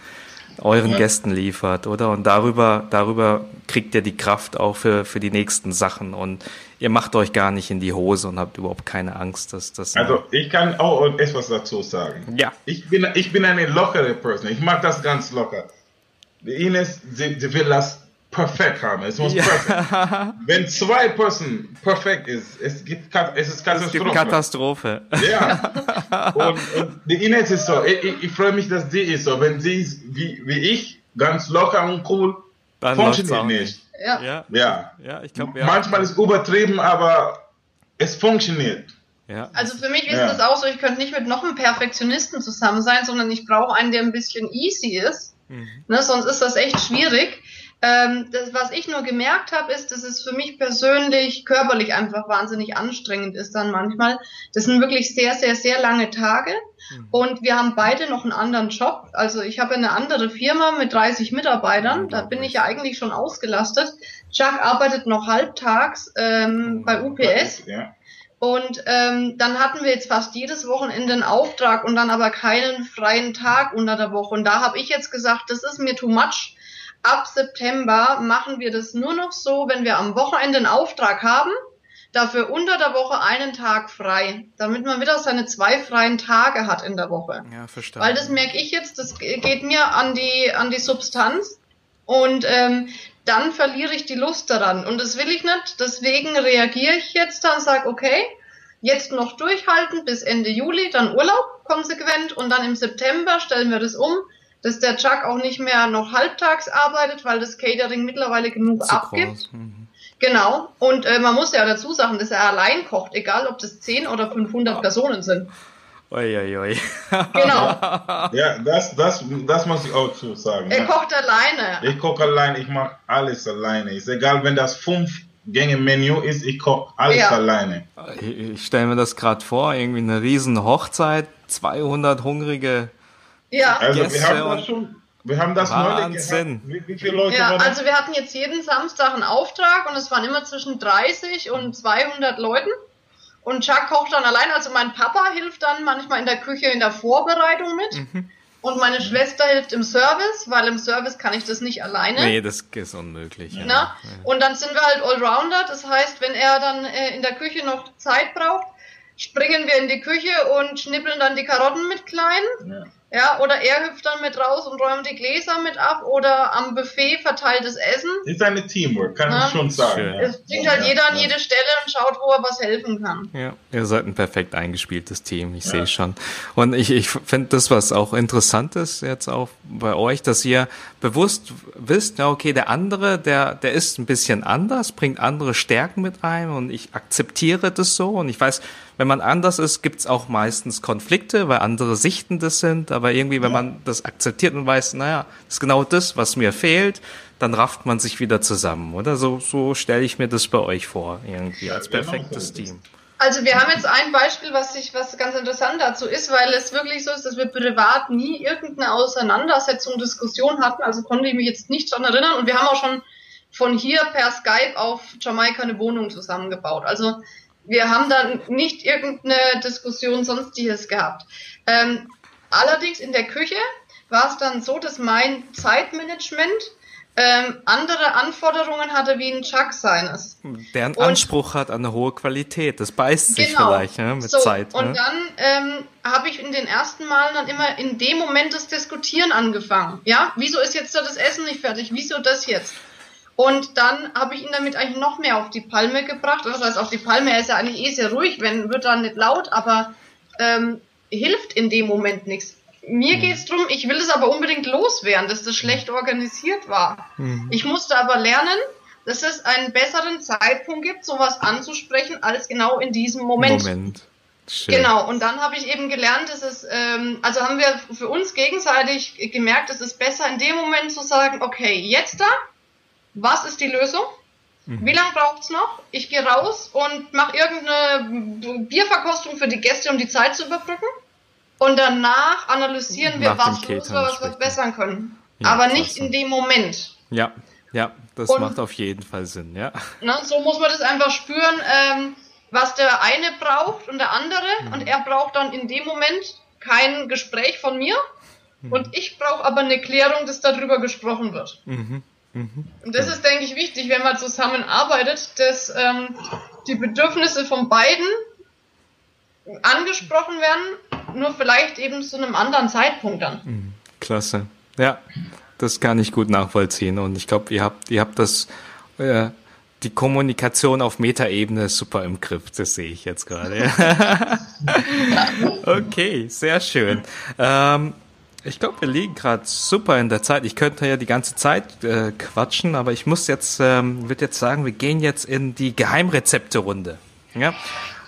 euren Ja. Gästen liefert, oder? Und darüber, darüber kriegt ihr die Kraft auch für, für die nächsten Sachen und ihr macht euch gar nicht in die Hose und habt überhaupt keine Angst, dass das. Also ich kann auch etwas dazu sagen. Ja. Ich bin, ich bin eine lockere Person. Ich mag das ganz locker. Ines, sie, sie will das perfekt haben. Es muss Ja. perfekt. Wenn zwei Personen perfekt ist, es gibt, es ist es gibt Katastrophe. Katastrophe. Ja. und, und die Ines ist so. Ich, ich, ich freue mich, dass die ist so. Wenn sie ist wie, wie ich, ganz locker und cool, Dann funktioniert nicht. Ja. Ja, Ja. ja, ich glaube, ja. Manchmal ist übertrieben, aber es funktioniert. ja. Also für mich ist Ja. das auch so, ich könnte nicht mit noch einem Perfektionisten zusammen sein, sondern ich brauche einen, der ein bisschen easy ist. Ne, sonst ist das echt schwierig. Ähm, das, was ich nur gemerkt habe, ist, dass es für mich persönlich körperlich einfach wahnsinnig anstrengend ist dann manchmal. Das sind wirklich sehr, sehr, sehr lange Tage. Und wir haben beide noch einen anderen Job. Also ich habe eine andere Firma mit 30 Mitarbeitern. Da bin ich ja eigentlich schon ausgelastet. Chuck arbeitet noch halbtags ähm, bei UPS. Ja. Und ähm, dann hatten wir jetzt fast jedes Wochenende einen Auftrag und dann aber keinen freien Tag unter der Woche. Und da habe ich jetzt gesagt, das ist mir too much. Ab September machen wir das nur noch so, wenn wir am Wochenende einen Auftrag haben, dafür unter der Woche einen Tag frei, damit man wieder seine zwei freien Tage hat in der Woche. Ja, verstanden. Weil das merke ich jetzt, das geht mir an die, an die Substanz und ähm, dann verliere ich die Lust daran. Und das will ich nicht. Deswegen reagiere ich jetzt dann und sage, okay, jetzt noch durchhalten bis Ende Juli, dann Urlaub konsequent und dann im September stellen wir das um, dass der Chuck auch nicht mehr noch halbtags arbeitet, weil das Catering mittlerweile genug Zu abgibt. Mhm. Genau. Und äh, man muss ja dazu sagen, dass er allein kocht, egal ob das 10 oder 500 Personen sind. Ui, ui, ui. Genau. Ja, das, das, das muss ich auch zu sagen. Er Ja. kocht alleine. Ich koche allein, ich mache alles alleine. Ist egal, wenn das fünf Gänge Menü ist, ich koche alles Ja. alleine. Ich, ich stelle mir das gerade vor, irgendwie eine riesen Hochzeit, 200 hungrige Ja. Also Gäste wir haben das schon, Wir haben das Wahnsinn. neulich gehabt. Wie, wie viele Leute Ja, waren das? also wir hatten jetzt jeden Samstag einen Auftrag und es waren immer zwischen 30 und 200 Leuten. Und Chuck kocht dann allein. Also mein Papa hilft dann manchmal in der Küche in der Vorbereitung mit. Und meine Schwester hilft im Service, weil im Service kann ich das nicht alleine. Nee, das ist unmöglich. Ja. Ne? Und dann sind wir halt Allrounder. Das heißt, wenn er dann äh, in der Küche noch Zeit braucht, springen wir in die Küche und schnippeln dann die Karotten mit klein. Ja. Ja, oder er hüpft dann mit raus und räumt die Gläser mit ab oder am Buffet verteiltes Essen. Ist eine Teamwork, kann Ja. ich schon sagen. Schön. Ja. Es bringt halt Ja, jeder an ja. jede Stelle und schaut, wo er was helfen kann. Ja, ihr seid ein perfekt eingespieltes Team, ich Ja. sehe schon. Und ich, ich finde das, was auch interessant ist jetzt auch bei euch, dass ihr bewusst wisst, ja, okay, der andere, der, der ist ein bisschen anders, bringt andere Stärken mit ein und ich akzeptiere das so und ich weiß, wenn man anders ist, gibt's auch meistens Konflikte, weil andere Sichten das sind, aber irgendwie, wenn man das akzeptiert und weiß, naja, das ist genau das, was mir fehlt, dann rafft man sich wieder zusammen, oder? So, so stelle ich mir das bei euch vor, irgendwie, als perfektes. Team. Also wir haben jetzt ein Beispiel, was ich, was ganz interessant dazu ist, weil es wirklich so ist, dass wir privat nie irgendeine Auseinandersetzung, Diskussion hatten. Also konnte ich mich jetzt nicht dran erinnern. Und wir haben auch schon von hier per Skype auf Jamaika eine Wohnung zusammengebaut. Also wir haben dann nicht irgendeine Diskussion sonstiges gehabt. Ähm, allerdings in der Küche war es dann so, dass mein Zeitmanagement ähm, andere Anforderungen hatte wie ein Chuck seines. deren Und- Anspruch hat an eine hohe Qualität. Das beißt sich Genau. vielleicht ne, mit so, Zeit. Und Ne? dann ähm, habe ich in den ersten Malen dann immer in dem Moment das Diskutieren angefangen. Ja, wieso ist jetzt da das Essen nicht fertig? Wieso das jetzt? Und dann habe ich ihn damit eigentlich noch mehr auf die Palme gebracht. Das heißt, auf die Palme, er ist ja eigentlich eh sehr ruhig, wenn wird dann nicht laut, aber ähm, hilft in dem Moment nichts. Mir geht's drum, ich will es aber unbedingt loswerden, dass das schlecht organisiert war. Ich musste aber lernen, dass es einen besseren Zeitpunkt gibt, sowas anzusprechen, als genau in diesem Moment. Moment. Schön. Genau, und dann habe ich eben gelernt, dass es, ähm, also haben wir für uns gegenseitig gemerkt, es ist besser in dem Moment zu sagen, okay, jetzt da, was ist die Lösung? Wie lange braucht's noch? Ich gehe raus und mache irgendeine Bierverkostung für die Gäste, um die Zeit zu überbrücken. Und danach analysieren wir, Nach was los war, was wir verbessern können. Ja, Aber nicht klasse. in dem Moment. Ja, ja, das Und- macht auf jeden Fall Sinn, ja. Ne? So muss man das einfach spüren, ähm, was der eine braucht und der andere. Und er braucht dann in dem Moment kein Gespräch von mir. Und ich brauche aber eine Klärung, dass darüber gesprochen wird. Und das ist, denke ich, wichtig, wenn man zusammenarbeitet, dass ähm, die Bedürfnisse von beiden angesprochen werden, nur vielleicht eben zu einem anderen Zeitpunkt dann. Klasse. Ja, das kann ich gut nachvollziehen. Und ich glaube, ihr habt, ihr habt das, äh, die Kommunikation auf Metaebene ist super im Griff. Das sehe ich jetzt gerade. okay, sehr schön. Ähm, ich glaube, wir liegen gerade super in der Zeit. Ich könnte ja die ganze Zeit äh, quatschen, aber ich muss jetzt, ähm, würde jetzt sagen, wir gehen jetzt in die Geheimrezepte-Runde. Ja.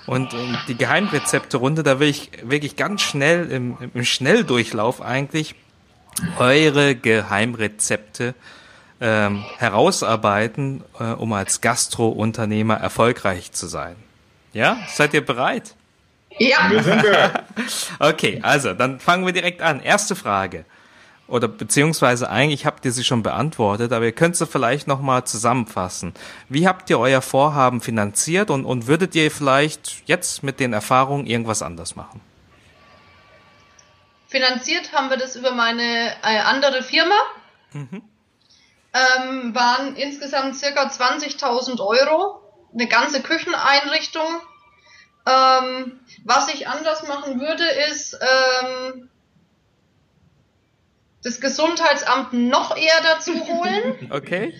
Und in die Geheimrezepte-Runde, da will ich wirklich ganz schnell im, im Schnelldurchlauf eigentlich eure Geheimrezepte ähm, herausarbeiten, äh, um als Gastro-Unternehmer erfolgreich zu sein. Ja, seid ihr bereit? Ja, Wir sind bereit. Okay, also dann fangen wir direkt an. Erste Frage. Oder beziehungsweise eigentlich habt ihr sie schon beantwortet, aber ihr könnt sie vielleicht nochmal zusammenfassen. Wie habt ihr euer Vorhaben finanziert und, und würdet ihr vielleicht jetzt mit den Erfahrungen irgendwas anders machen? Finanziert haben wir das über meine äh, andere Firma. Ähm, waren insgesamt circa 20.000 Euro. Eine ganze Kücheneinrichtung. Ähm, was ich anders machen würde, ist ähm, das Gesundheitsamt noch eher dazu holen, Okay.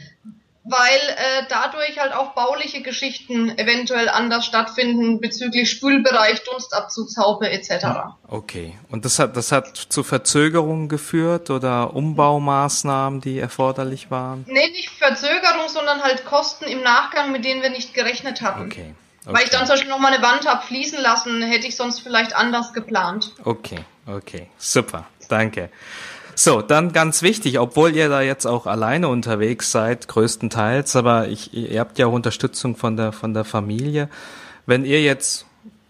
weil äh, dadurch halt auch bauliche Geschichten eventuell anders stattfinden bezüglich Spülbereich, Dunstabzugshaube etc. Okay. Und das hat, das hat zu Verzögerungen geführt oder Umbaumaßnahmen, die erforderlich waren? Nee, nicht Verzögerung, sondern halt Kosten im Nachgang, mit denen wir nicht gerechnet hatten. Okay. Okay. Weil ich dann zum Beispiel noch mal eine Wand hab fließen lassen, hätte ich sonst vielleicht anders geplant. Okay, okay, super, danke. So, dann ganz wichtig, obwohl ihr da jetzt auch alleine unterwegs seid, größtenteils, aber ich, ihr habt ja auch Unterstützung von der, von der Familie. Wenn ihr jetzt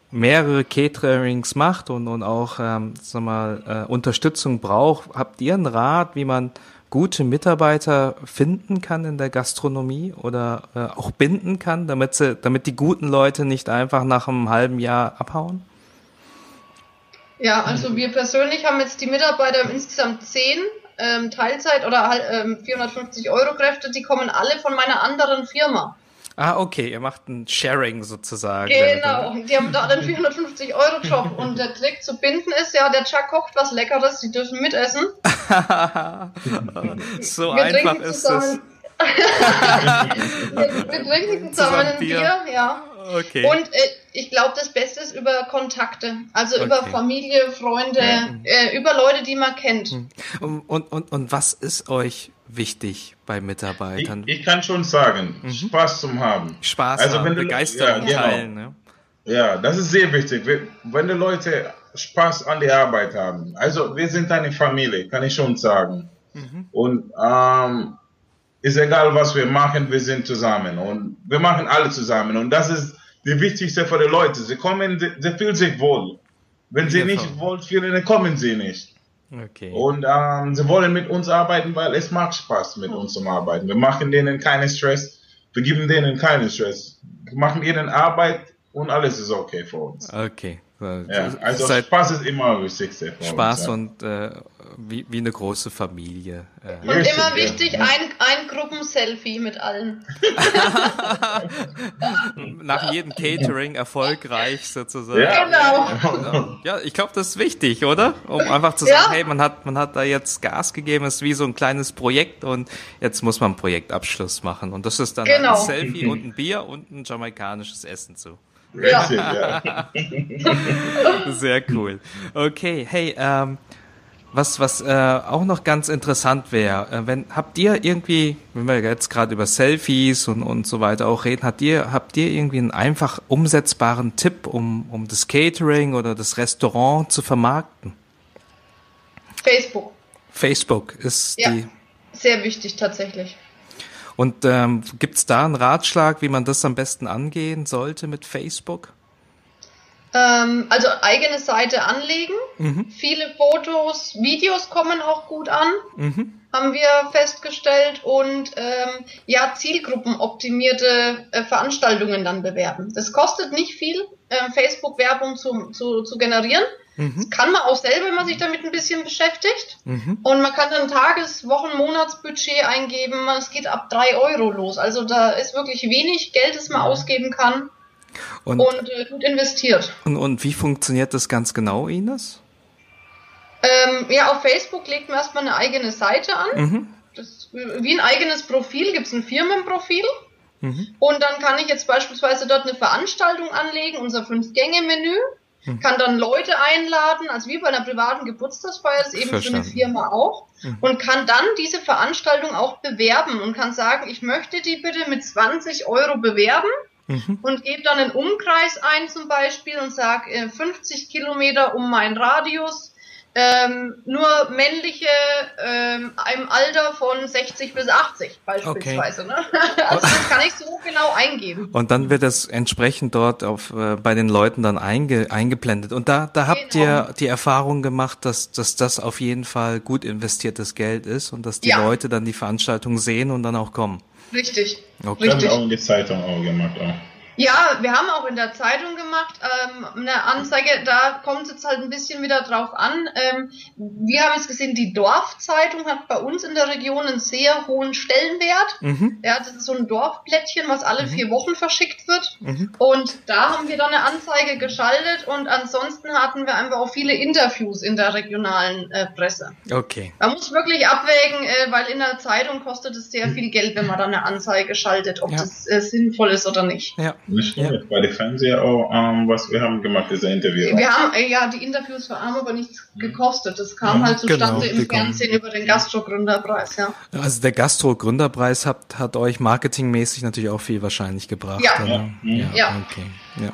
mehrere Caterings macht und, und auch ähm, sag mal, äh, Unterstützung braucht, habt ihr einen Rat, wie man gute Mitarbeiter finden kann in der Gastronomie oder äh, auch binden kann, damit sie, damit die guten Leute nicht einfach nach einem halben Jahr abhauen? Ja, also wir persönlich haben jetzt die Mitarbeiter insgesamt zehn ähm, Teilzeit oder ähm, 450 Euro Kräfte, die kommen alle von meiner anderen Firma. Ah, okay, ihr macht ein Sharing sozusagen. Genau, die haben da den 450 Euro Job und der Trick zu binden ist ja, der Chuck kocht was Leckeres, die dürfen mitessen. so wir einfach ist es. wir, wir trinken zusammen ein Bier, ja. Okay. Und äh, ich glaube, das Beste ist über Kontakte. Also okay. über Familie, Freunde, ja. äh, über Leute, die man kennt. Hm. Und, und, und, und was ist euch wichtig bei Mitarbeitern? Ich, ich kann schon sagen, mhm. Spaß zum Haben. Spaß also, haben, Begeisterung ja, genau. teilen. Ne? Ja, das ist sehr wichtig. Wenn die Leute Spaß an der Arbeit haben. Also wir sind eine Familie, kann ich schon sagen. Mhm. Und ähm, ist egal, was wir machen, wir sind zusammen und wir machen alle zusammen. Und das ist das Wichtigste für die Leute. Sie kommen, sie, sie fühlen sich wohl. Wenn sie ja, nicht wohl fühlen, dann kommen sie nicht. Okay. Und ähm, sie wollen mit uns arbeiten, weil es macht Spaß, mit uns zu arbeiten. Wir machen denen keinen Stress, wir geben denen keinen Stress. Wir machen ihnen Arbeit und alles ist okay für uns. Okay. Ja, also Seit Spaß ist immer Wichtigste. Spaß uns, ja. und äh, wie, wie eine große Familie. Äh. Und Richtig, immer wichtig, ja. ein, ein Gruppenselfie mit allen. Nach jedem Catering erfolgreich sozusagen. Ja, genau. Ja, ich glaube, das ist wichtig, oder? Um einfach zu sagen, hey, man hat, man hat da jetzt Gas gegeben, ist wie so ein kleines Projekt und jetzt muss man einen Projektabschluss machen. Und das ist dann genau. ein Selfie und ein Bier und ein jamaikanisches Essen zu. Richtig, ja. Sehr cool. Okay, hey, ähm, was, was äh, auch noch ganz interessant wäre, äh, wenn habt ihr irgendwie, wenn wir jetzt gerade über Selfies und, und so weiter auch reden, habt ihr, habt ihr irgendwie einen einfach umsetzbaren Tipp, um, um das Catering oder das Restaurant zu vermarkten? Facebook. Facebook ist ja, die. Sehr wichtig tatsächlich. Und ähm, gibt es da einen Ratschlag, wie man das am besten angehen sollte mit Facebook? Ähm, also eigene Seite anlegen. Mhm. Viele Fotos, Videos kommen auch gut an, mhm. Haben wir festgestellt. Und ähm, ja, zielgruppenoptimierte äh, Veranstaltungen dann bewerben. Das kostet nicht viel, äh, Facebook-Werbung zu, zu, zu generieren. Mhm. Das kann man auch selber, wenn man sich damit ein bisschen beschäftigt. Mhm. Und man kann dann Tages-, Wochen-, Monatsbudget eingeben. Es geht ab drei Euro los. Also da ist wirklich wenig Geld, das man ausgeben kann. Und, und äh, gut investiert. Und, und wie funktioniert das ganz genau, Ines? Ähm, ja, auf Facebook legt man erstmal eine eigene Seite an. Mhm. Das, wie ein eigenes Profil, gibt es ein Firmenprofil. Mhm. Und dann kann ich jetzt beispielsweise dort eine Veranstaltung anlegen, unser Fünf-Gänge-Menü. Mhm. Kann dann Leute einladen, also wie bei einer privaten Geburtstagsfeier, ist eben Verstanden. für eine Firma auch. Mhm. Und kann dann diese Veranstaltung auch bewerben und kann sagen, ich möchte die bitte mit 20 Euro bewerben. Mhm. Und gebe dann einen Umkreis ein zum Beispiel und sage äh, 50 Kilometer um meinen Radius ähm, nur männliche ähm, im Alter von 60 bis 80 beispielsweise. Okay. Ne? Also das kann ich so genau eingeben. Und dann wird es entsprechend dort auf, äh, bei den Leuten dann einge, eingeblendet. Und da, da habt genau. ihr die Erfahrung gemacht, dass, dass das auf jeden Fall gut investiertes Geld ist und dass die ja. Leute dann die Veranstaltung sehen und dann auch kommen. Richtig. Okay. Richtig. Das haben auch in die Zeitung auch gemacht. Auch. Ja, wir haben auch in der Zeitung gemacht ähm, eine Anzeige, da kommt es jetzt halt ein bisschen wieder drauf an. Ähm, wir haben jetzt gesehen, die Dorfzeitung hat bei uns in der Region einen sehr hohen Stellenwert. Mhm. Ja, das ist so ein Dorfblättchen, was alle mhm. vier Wochen verschickt wird. Mhm. Und da haben wir dann eine Anzeige geschaltet und ansonsten hatten wir einfach auch viele Interviews in der regionalen äh, Presse. Okay. Man muss wirklich abwägen, äh, weil in der Zeitung kostet es sehr viel Geld, wenn man dann eine Anzeige schaltet, ob ja. das äh, sinnvoll ist oder nicht. Ja. Nicht nur ja. bei den Fernseher auch, ähm, was wir haben gemacht, diese Interviews. Wir haben, äh, ja, die Interviews haben aber nichts gekostet. Das kam ja, halt zustande genau, im Fernsehen über den Gastro-Gründerpreis, ja. Also der Gastro-Gründerpreis hat, hat euch marketingmäßig natürlich auch viel wahrscheinlich gebracht. Ja. Ja. ja. ja. Okay. Ja.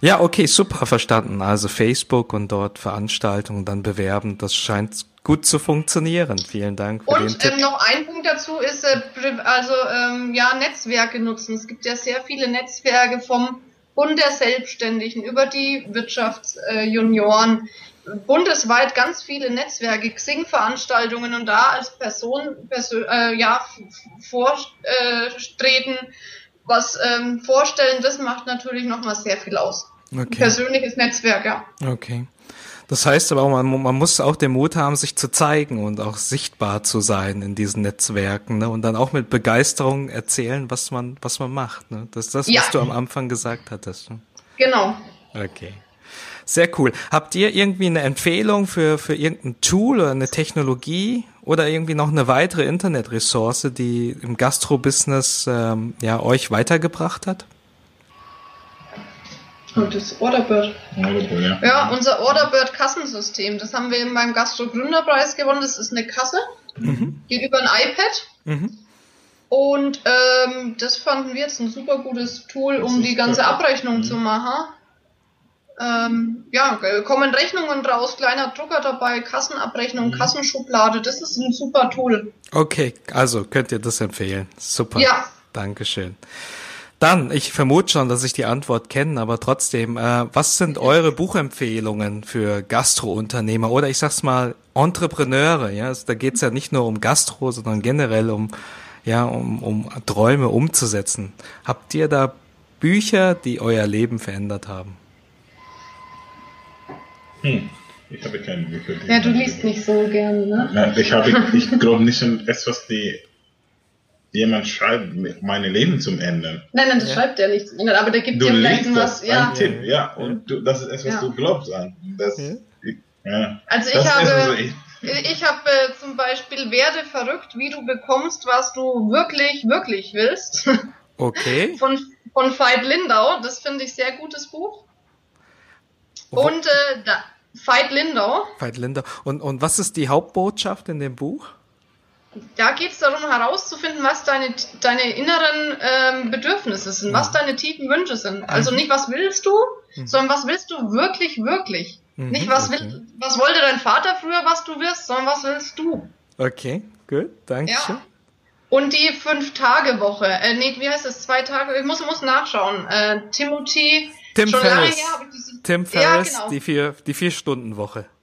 Ja, okay, super verstanden. Also Facebook und dort Veranstaltungen dann bewerben, das scheint gut zu funktionieren. Vielen Dank für und, den Tipp. Und ähm, noch ein Punkt dazu ist, äh, also ähm, ja, Netzwerke nutzen. Es gibt ja sehr viele Netzwerke vom Bund der Selbstständigen, über die Wirtschaftsjunioren, bundesweit ganz viele Netzwerke, Xing-Veranstaltungen und da als Person persö äh, ja, vortreten, was ähm, vorstellen, das macht natürlich nochmal sehr viel aus. Okay. Persönliches Netzwerk, ja. Okay. Das heißt aber auch, man, man muss auch den Mut haben, sich zu zeigen und auch sichtbar zu sein in diesen Netzwerken ne? und dann auch mit Begeisterung erzählen, was man, was man macht. Ne? Das ist das, ja. was du am Anfang gesagt hattest. Ne? Genau. Okay. Sehr cool. Habt ihr irgendwie eine Empfehlung für, für irgendein Tool oder eine Technologie oder irgendwie noch eine weitere Internetressource, die im Gastro-Business ähm, ja, euch weitergebracht hat? Und das Orderbird. Orderbird ja. ja, unser Orderbird-Kassensystem, das haben wir eben beim Gastro-Gründerpreis gewonnen. Das ist eine Kasse, mhm. geht über ein iPad. Mhm. Und ähm, das fanden wir jetzt ein super gutes Tool, um die ganze Abrechnung mhm. zu machen. Ähm, ja, kommen Rechnungen raus, kleiner Drucker dabei, Kassenabrechnung, mhm. Kassenschublade, das ist ein super Tool. Okay, also könnt ihr das empfehlen. Super. Ja. Dankeschön. Dann, ich vermute schon, dass ich die Antwort kenne, aber trotzdem, äh, was sind eure Buchempfehlungen für Gastrounternehmer oder ich sag's mal Entrepreneure? Ja, also, da geht's ja nicht nur um Gastro, sondern generell um ja um, um Träume umzusetzen. Habt ihr da Bücher, die euer Leben verändert haben? Hm. Ich habe keine Bücher. Ja, du liest nicht so gern, ne? Nein, ich habe, ich glaube nicht an etwas, die jemand schreibt, meine Leben zum ändern. Nein, nein, das ja. schreibt er nicht zum ändern, aber der gibt du dir vielleicht was, ja. Ein Tipp, ja, und du, das ist etwas, was ja. du glaubst an. Das, ja. Also ich das habe, ich, ich habe äh, zum Beispiel werde verrückt, wie du bekommst, was du wirklich, wirklich willst. Okay. Von, von Veit Lindau, das finde ich sehr gutes Buch. Und äh, da, Veit Lindau. Veit Lindau. Und, und was ist die Hauptbotschaft in dem Buch? Da geht es darum herauszufinden, was deine, deine inneren ähm, Bedürfnisse sind, ja. was deine tiefen Wünsche sind. Also mhm. nicht, was willst du, mhm. sondern was willst du wirklich, wirklich. Mhm, nicht, was, okay. will, was wollte dein Vater früher, was du wirst, sondern was willst du. Okay, gut, danke schön. Ja. Und die Fünf-Tage-Woche, äh, nee, wie heißt das, zwei Tage, ich muss, muss nachschauen. Äh, Timothy Tim Schon Ferris. Her, Tim Ferris, ja, genau. die vier,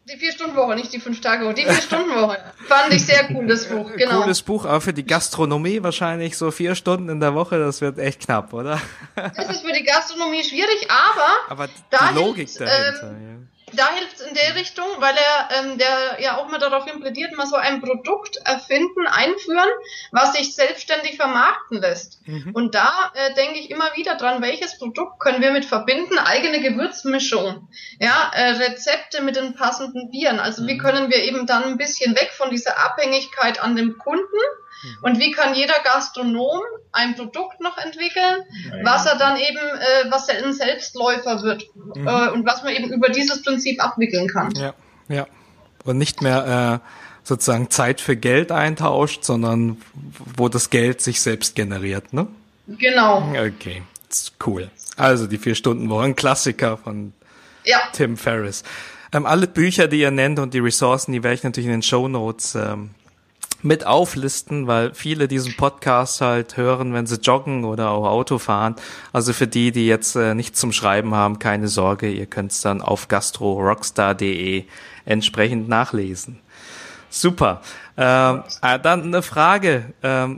die vier Stunden Woche. Die vier Stunden Woche, nicht die fünf Tage Woche. Die vier Stunden Woche. Fand ich sehr cool, das Buch, genau. Cooles Buch, aber für die Gastronomie wahrscheinlich so vier Stunden in der Woche, das wird echt knapp, oder? Das ist für die Gastronomie schwierig, aber, aber die Logik dahinter, ähm, ja da hilft es in der Richtung, weil er ähm, der ja auch mal darauf plädiert, mal so ein Produkt erfinden, einführen, was sich selbstständig vermarkten lässt. Mhm. Und da äh, denke ich immer wieder dran, welches Produkt können wir mit verbinden? Eigene Gewürzmischung, ja, äh, Rezepte mit den passenden Bieren. Also mhm. wie können wir eben dann ein bisschen weg von dieser Abhängigkeit an dem Kunden Mhm. Und wie kann jeder Gastronom ein Produkt noch entwickeln, was er dann eben, äh, was ein Selbstläufer wird mhm. äh, und was man eben über dieses Prinzip abwickeln kann. Ja, ja. Und nicht mehr äh, sozusagen Zeit für Geld eintauscht, sondern wo das Geld sich selbst generiert, ne? Genau. Okay, cool. Also die vier Stunden Woche, Klassiker von ja. Tim Ferriss. Ähm, alle Bücher, die ihr nennt und die Ressourcen, die werde ich natürlich in den Show Notes ähm, mit auflisten, weil viele diesen Podcast halt hören, wenn sie joggen oder auch Auto fahren. Also für die, die jetzt äh, nichts zum Schreiben haben, keine Sorge, ihr könnt es dann auf gastrorockstar.de entsprechend nachlesen. Super. Ähm, äh, dann eine Frage, ähm,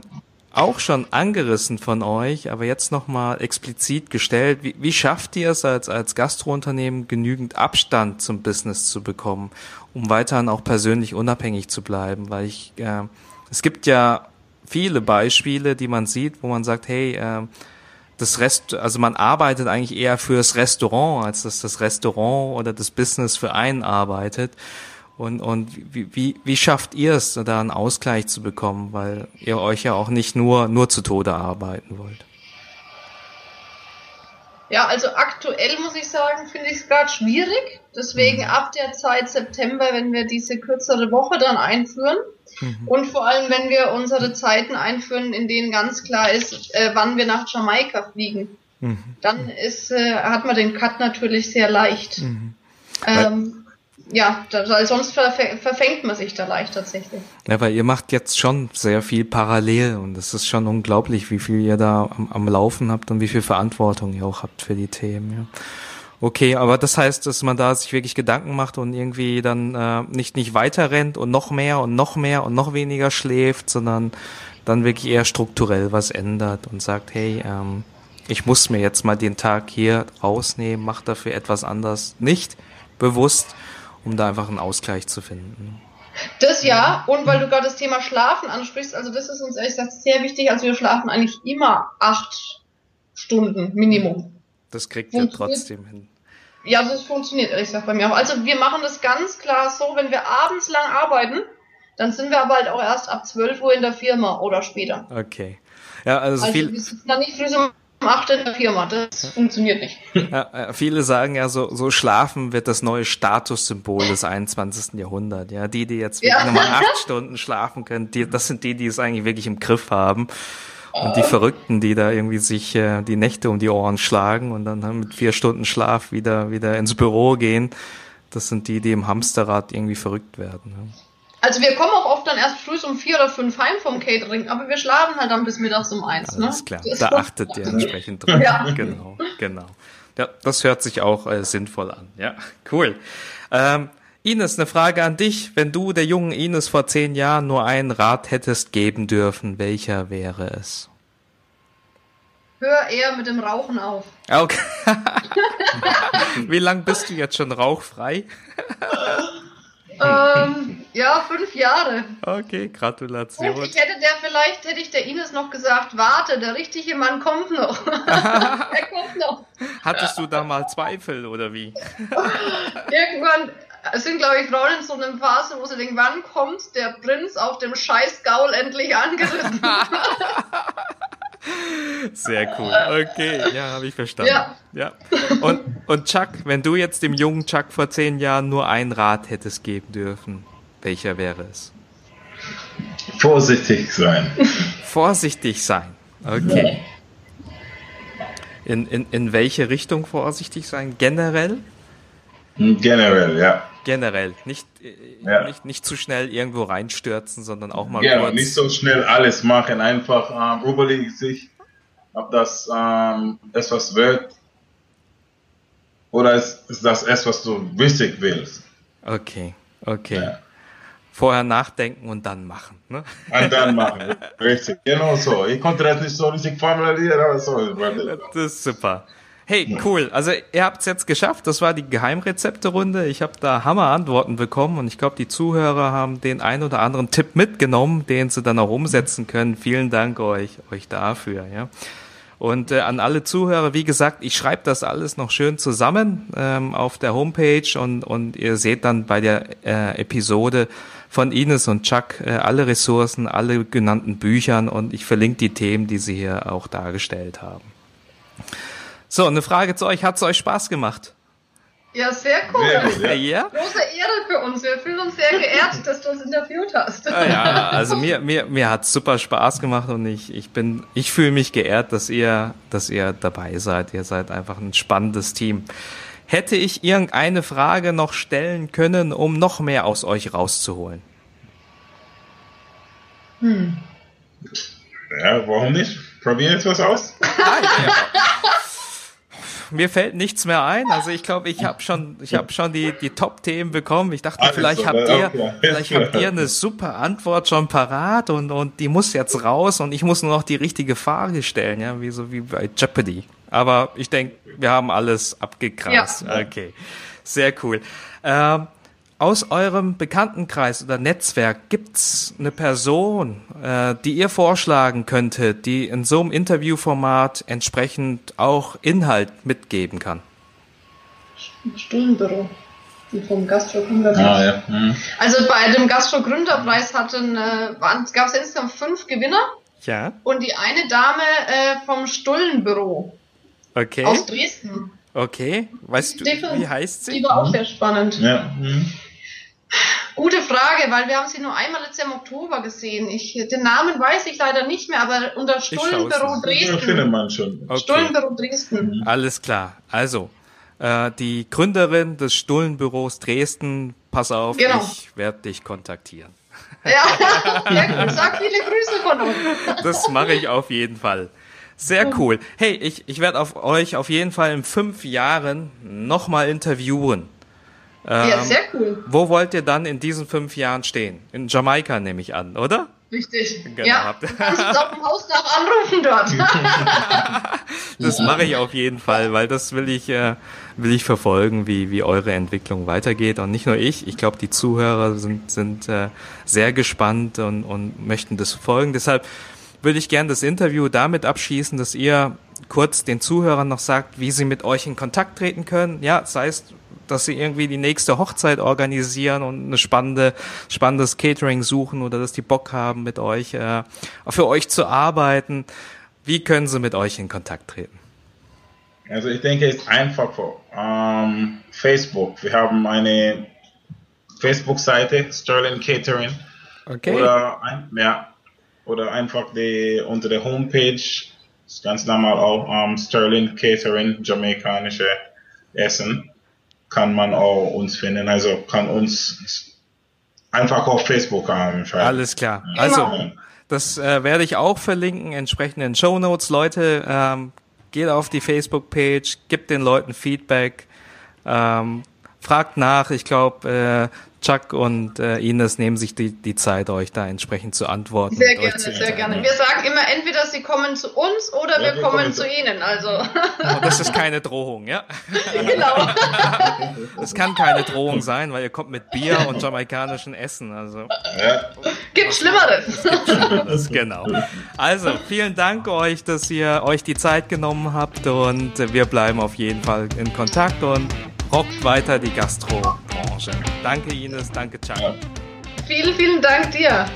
auch schon angerissen von euch, aber jetzt nochmal explizit gestellt. Wie, wie schafft ihr es als, als Gastrounternehmen genügend Abstand zum Business zu bekommen, um weiterhin auch persönlich unabhängig zu bleiben? Weil ich, äh, es gibt ja viele Beispiele, die man sieht, wo man sagt, hey, äh, das Rest, also man arbeitet eigentlich eher fürs Restaurant, als dass das Restaurant oder das Business für einen arbeitet. Und, und wie, wie, wie schafft ihr es, da einen Ausgleich zu bekommen, weil ihr euch ja auch nicht nur, nur zu Tode arbeiten wollt? Ja, also aktuell muss ich sagen, finde ich es gerade schwierig. Deswegen mhm. ab der Zeit September, wenn wir diese kürzere Woche dann einführen mhm. und vor allem, wenn wir unsere Zeiten einführen, in denen ganz klar ist, äh, wann wir nach Jamaika fliegen, mhm. dann ist, äh, hat man den Cut natürlich sehr leicht. Mhm. Ähm, ja, da, sonst verf- verfängt man sich da leicht tatsächlich. Ja, weil ihr macht jetzt schon sehr viel parallel und es ist schon unglaublich, wie viel ihr da am, am Laufen habt und wie viel Verantwortung ihr auch habt für die Themen. Ja. Okay, aber das heißt, dass man da sich wirklich Gedanken macht und irgendwie dann äh, nicht nicht weiter rennt und noch mehr und noch mehr und noch weniger schläft, sondern dann wirklich eher strukturell was ändert und sagt, hey, ähm, ich muss mir jetzt mal den Tag hier rausnehmen, mach dafür etwas anders, nicht bewusst, um da einfach einen Ausgleich zu finden. Das ja, und weil du gerade das Thema Schlafen ansprichst, also das ist uns ehrlich gesagt sehr wichtig. Also wir schlafen eigentlich immer acht Stunden Minimum. Das kriegt ihr trotzdem hin. Ja, das funktioniert ehrlich gesagt bei mir auch. Also wir machen das ganz klar so, wenn wir abends lang arbeiten, dann sind wir aber halt auch erst ab 12 Uhr in der Firma oder später. Okay. Ja, also, Also viel, wir sitzen dann nicht früh um 8 in der Firma. Das funktioniert nicht. ja, äh, viele sagen ja, so, so Schlafen wird das neue Statussymbol des 21. Jahrhunderts. Ja, die, die jetzt Ja. nochmal acht Stunden schlafen können, die, das sind die, die es eigentlich wirklich im Griff haben. Und die Verrückten, die da irgendwie sich äh, die Nächte um die Ohren schlagen und dann mit vier Stunden Schlaf wieder, wieder ins Büro gehen, das sind die, die im Hamsterrad irgendwie verrückt werden. Ja. Also wir kommen auch oft dann erst früh um 4 oder 5 heim vom Catering, aber wir schlafen halt dann bis mittags um 1. Ne? Alles klar, Das da achtet ihr entsprechend drauf. Ja. Genau, genau. Ja, das hört sich auch äh, sinnvoll an. Ja, cool. Ähm, Ines, eine Frage an dich. Wenn du der jungen Ines vor zehn Jahren nur einen Rat hättest geben dürfen, welcher wäre es? Hör eher mit dem Rauchen auf. Ah, Okay. Wie lang bist du jetzt schon rauchfrei? ähm, ja, fünf Jahre. Okay, Und Gratulation. ich hätte der vielleicht, hätte ich der Ines noch gesagt, warte, der richtige Mann kommt noch. er kommt noch. Hattest du da mal Zweifel oder wie? Irgendwann sind, glaube ich, Frauen in so einer Phase, wo sie denken, wann kommt der Prinz auf dem Scheißgaul endlich angeritten? Sehr cool. Okay, ja, habe ich verstanden. Ja. ja. Und, und Chuck, wenn du jetzt dem jungen Chuck vor zehn Jahren nur einen Rat hättest geben dürfen, welcher wäre es? Vorsichtig sein. Vorsichtig sein. Okay. In, in, in welche Richtung vorsichtig sein? Generell? Generell, ja. Generell. Nicht, äh, Ja. nicht, nicht zu schnell irgendwo reinstürzen, sondern auch mal Ja, kurz. nicht so schnell alles machen, einfach ähm, überlegen sich, ob das ähm, etwas wird oder ist, ist das etwas, was du wichtig willst. Okay, okay. Ja. Vorher nachdenken und dann machen. Ne? Und dann machen. Richtig, genau so. Ich konnte das nicht so richtig formulieren, aber so. Das ist super. Hey, cool. Also ihr habt es jetzt geschafft. Das war die Geheimrezepte-Runde. Ich habe da Hammer-Antworten bekommen und ich glaube, die Zuhörer haben den ein oder anderen Tipp mitgenommen, den sie dann auch umsetzen können. Vielen Dank euch, euch dafür. Ja. Und äh, an alle Zuhörer, wie gesagt, ich schreibe das alles noch schön zusammen ähm, auf der Homepage und, und ihr seht dann bei der äh, Episode von Ines und Chuck äh, alle Ressourcen, alle genannten Büchern und ich verlinke die Themen, die sie hier auch dargestellt haben. So, eine Frage zu euch. Hat es euch Spaß gemacht? Ja, sehr cool. Sehr gut, ja. Ja? Große Ehre für uns. Wir fühlen uns sehr geehrt, dass du uns interviewt hast. Ah, Ja, also mir, mir, mir hat's super Spaß gemacht und ich, ich bin, ich fühle mich geehrt, dass ihr, dass ihr dabei seid. Ihr seid einfach ein spannendes Team. Hätte ich irgendeine Frage noch stellen können, um noch mehr aus euch rauszuholen? Ja, warum nicht? Probier jetzt was aus. Mir fällt nichts mehr ein. Also ich glaube, ich habe schon, ich habe schon die, die Top-Themen bekommen. Ich dachte, Alles vielleicht so, habt ja, ihr, okay. vielleicht habt ihr eine super Antwort schon parat und, und die muss jetzt raus und ich muss nur noch die richtige Frage stellen, ja, wie so wie bei Jeopardy. Aber ich denke, wir haben alles abgegrast. Ja. Okay. Sehr cool. Ähm, aus eurem Bekanntenkreis oder Netzwerk gibt's eine Person, äh, die ihr vorschlagen könntet, die in so einem Interviewformat entsprechend auch Inhalt mitgeben kann? Stundenbüro. Vom Gastro-Gründerpreis. Ah, ja. Mhm. Also bei dem Gastro-Gründerpreis hatten, äh, gab es insgesamt fünf Gewinner Ja, und die eine Dame äh, vom Stullenbüro okay. aus Dresden. Okay. Weißt du, Die wie heißt Die sie? war auch sehr spannend. Ja. Mhm. Gute Frage, weil wir haben sie nur einmal letztes Jahr im Oktober gesehen. Ich, den Namen weiß ich leider nicht mehr, aber unter Stullenbüro. Ja, findet Dresden. man schon. Okay. Stullenbüro Dresden. Alles klar. Also, äh, die Gründerin des Stullenbüros Dresden. Pass auf, Genau. ich werde dich kontaktieren. Ja, gut. Sag viele Grüße von uns. Das mache ich auf jeden Fall. Sehr cool. Hey, ich, ich werde auf euch auf jeden Fall in fünf Jahren nochmal interviewen. Ja, Ähm, sehr cool. Wo wollt ihr dann in diesen fünf Jahren stehen? In Jamaika nehme ich an, oder? Richtig. Genau. Ja, du kannst uns auf dem Hausdach anrufen dort. Das mache ich auf jeden Fall, weil das will ich, äh, will ich verfolgen, wie, wie eure Entwicklung weitergeht. Und nicht nur ich, ich glaube, die Zuhörer sind, sind äh, sehr gespannt und, und möchten das folgen. Deshalb würde ich gerne das Interview damit abschließen, dass ihr kurz den Zuhörern noch sagt, wie sie mit euch in Kontakt treten können. Ja, sei es, dass sie irgendwie die nächste Hochzeit organisieren und eine spannende, spannendes Catering suchen oder dass die Bock haben, mit euch, äh, für euch zu arbeiten. Wie können sie mit euch in Kontakt treten? Also ich denke, es ist einfacher. Ähm, Facebook. Wir haben eine Facebook-Seite, Sterling Catering. Okay. Oder, ein, ja, oder einfach die, unter der Homepage, ganz normal auch ähm, Sterling Catering, jamaikanische Essen, kann man auch uns finden. Also kann uns einfach auf Facebook schreiben. Alles klar. Also, das äh, werde ich auch verlinken, entsprechend in Show Notes. Leute, ähm, geht auf die Facebook-Page, gibt den Leuten Feedback, ähm, fragt nach. Ich glaube, äh, Chuck und äh, Ines nehmen sich die, die Zeit, euch da entsprechend zu antworten. Sehr gerne, sehr gerne. Wir sagen immer, entweder sie kommen zu uns oder Ja, wir wir kommen kommen zu zu- ihnen. Also, Oh, das ist keine Drohung, ja? genau. Das kann keine Drohung sein, weil ihr kommt mit Bier und jamaikanischen Essen. Also Ja. Gibt Schlimmeres. Das, genau. Also, vielen Dank euch, dass ihr euch die Zeit genommen habt und wir bleiben auf jeden Fall in Kontakt und rockt weiter die Gastrobranche. Danke Ines, danke. Ja. vielen, vielen Dank dir.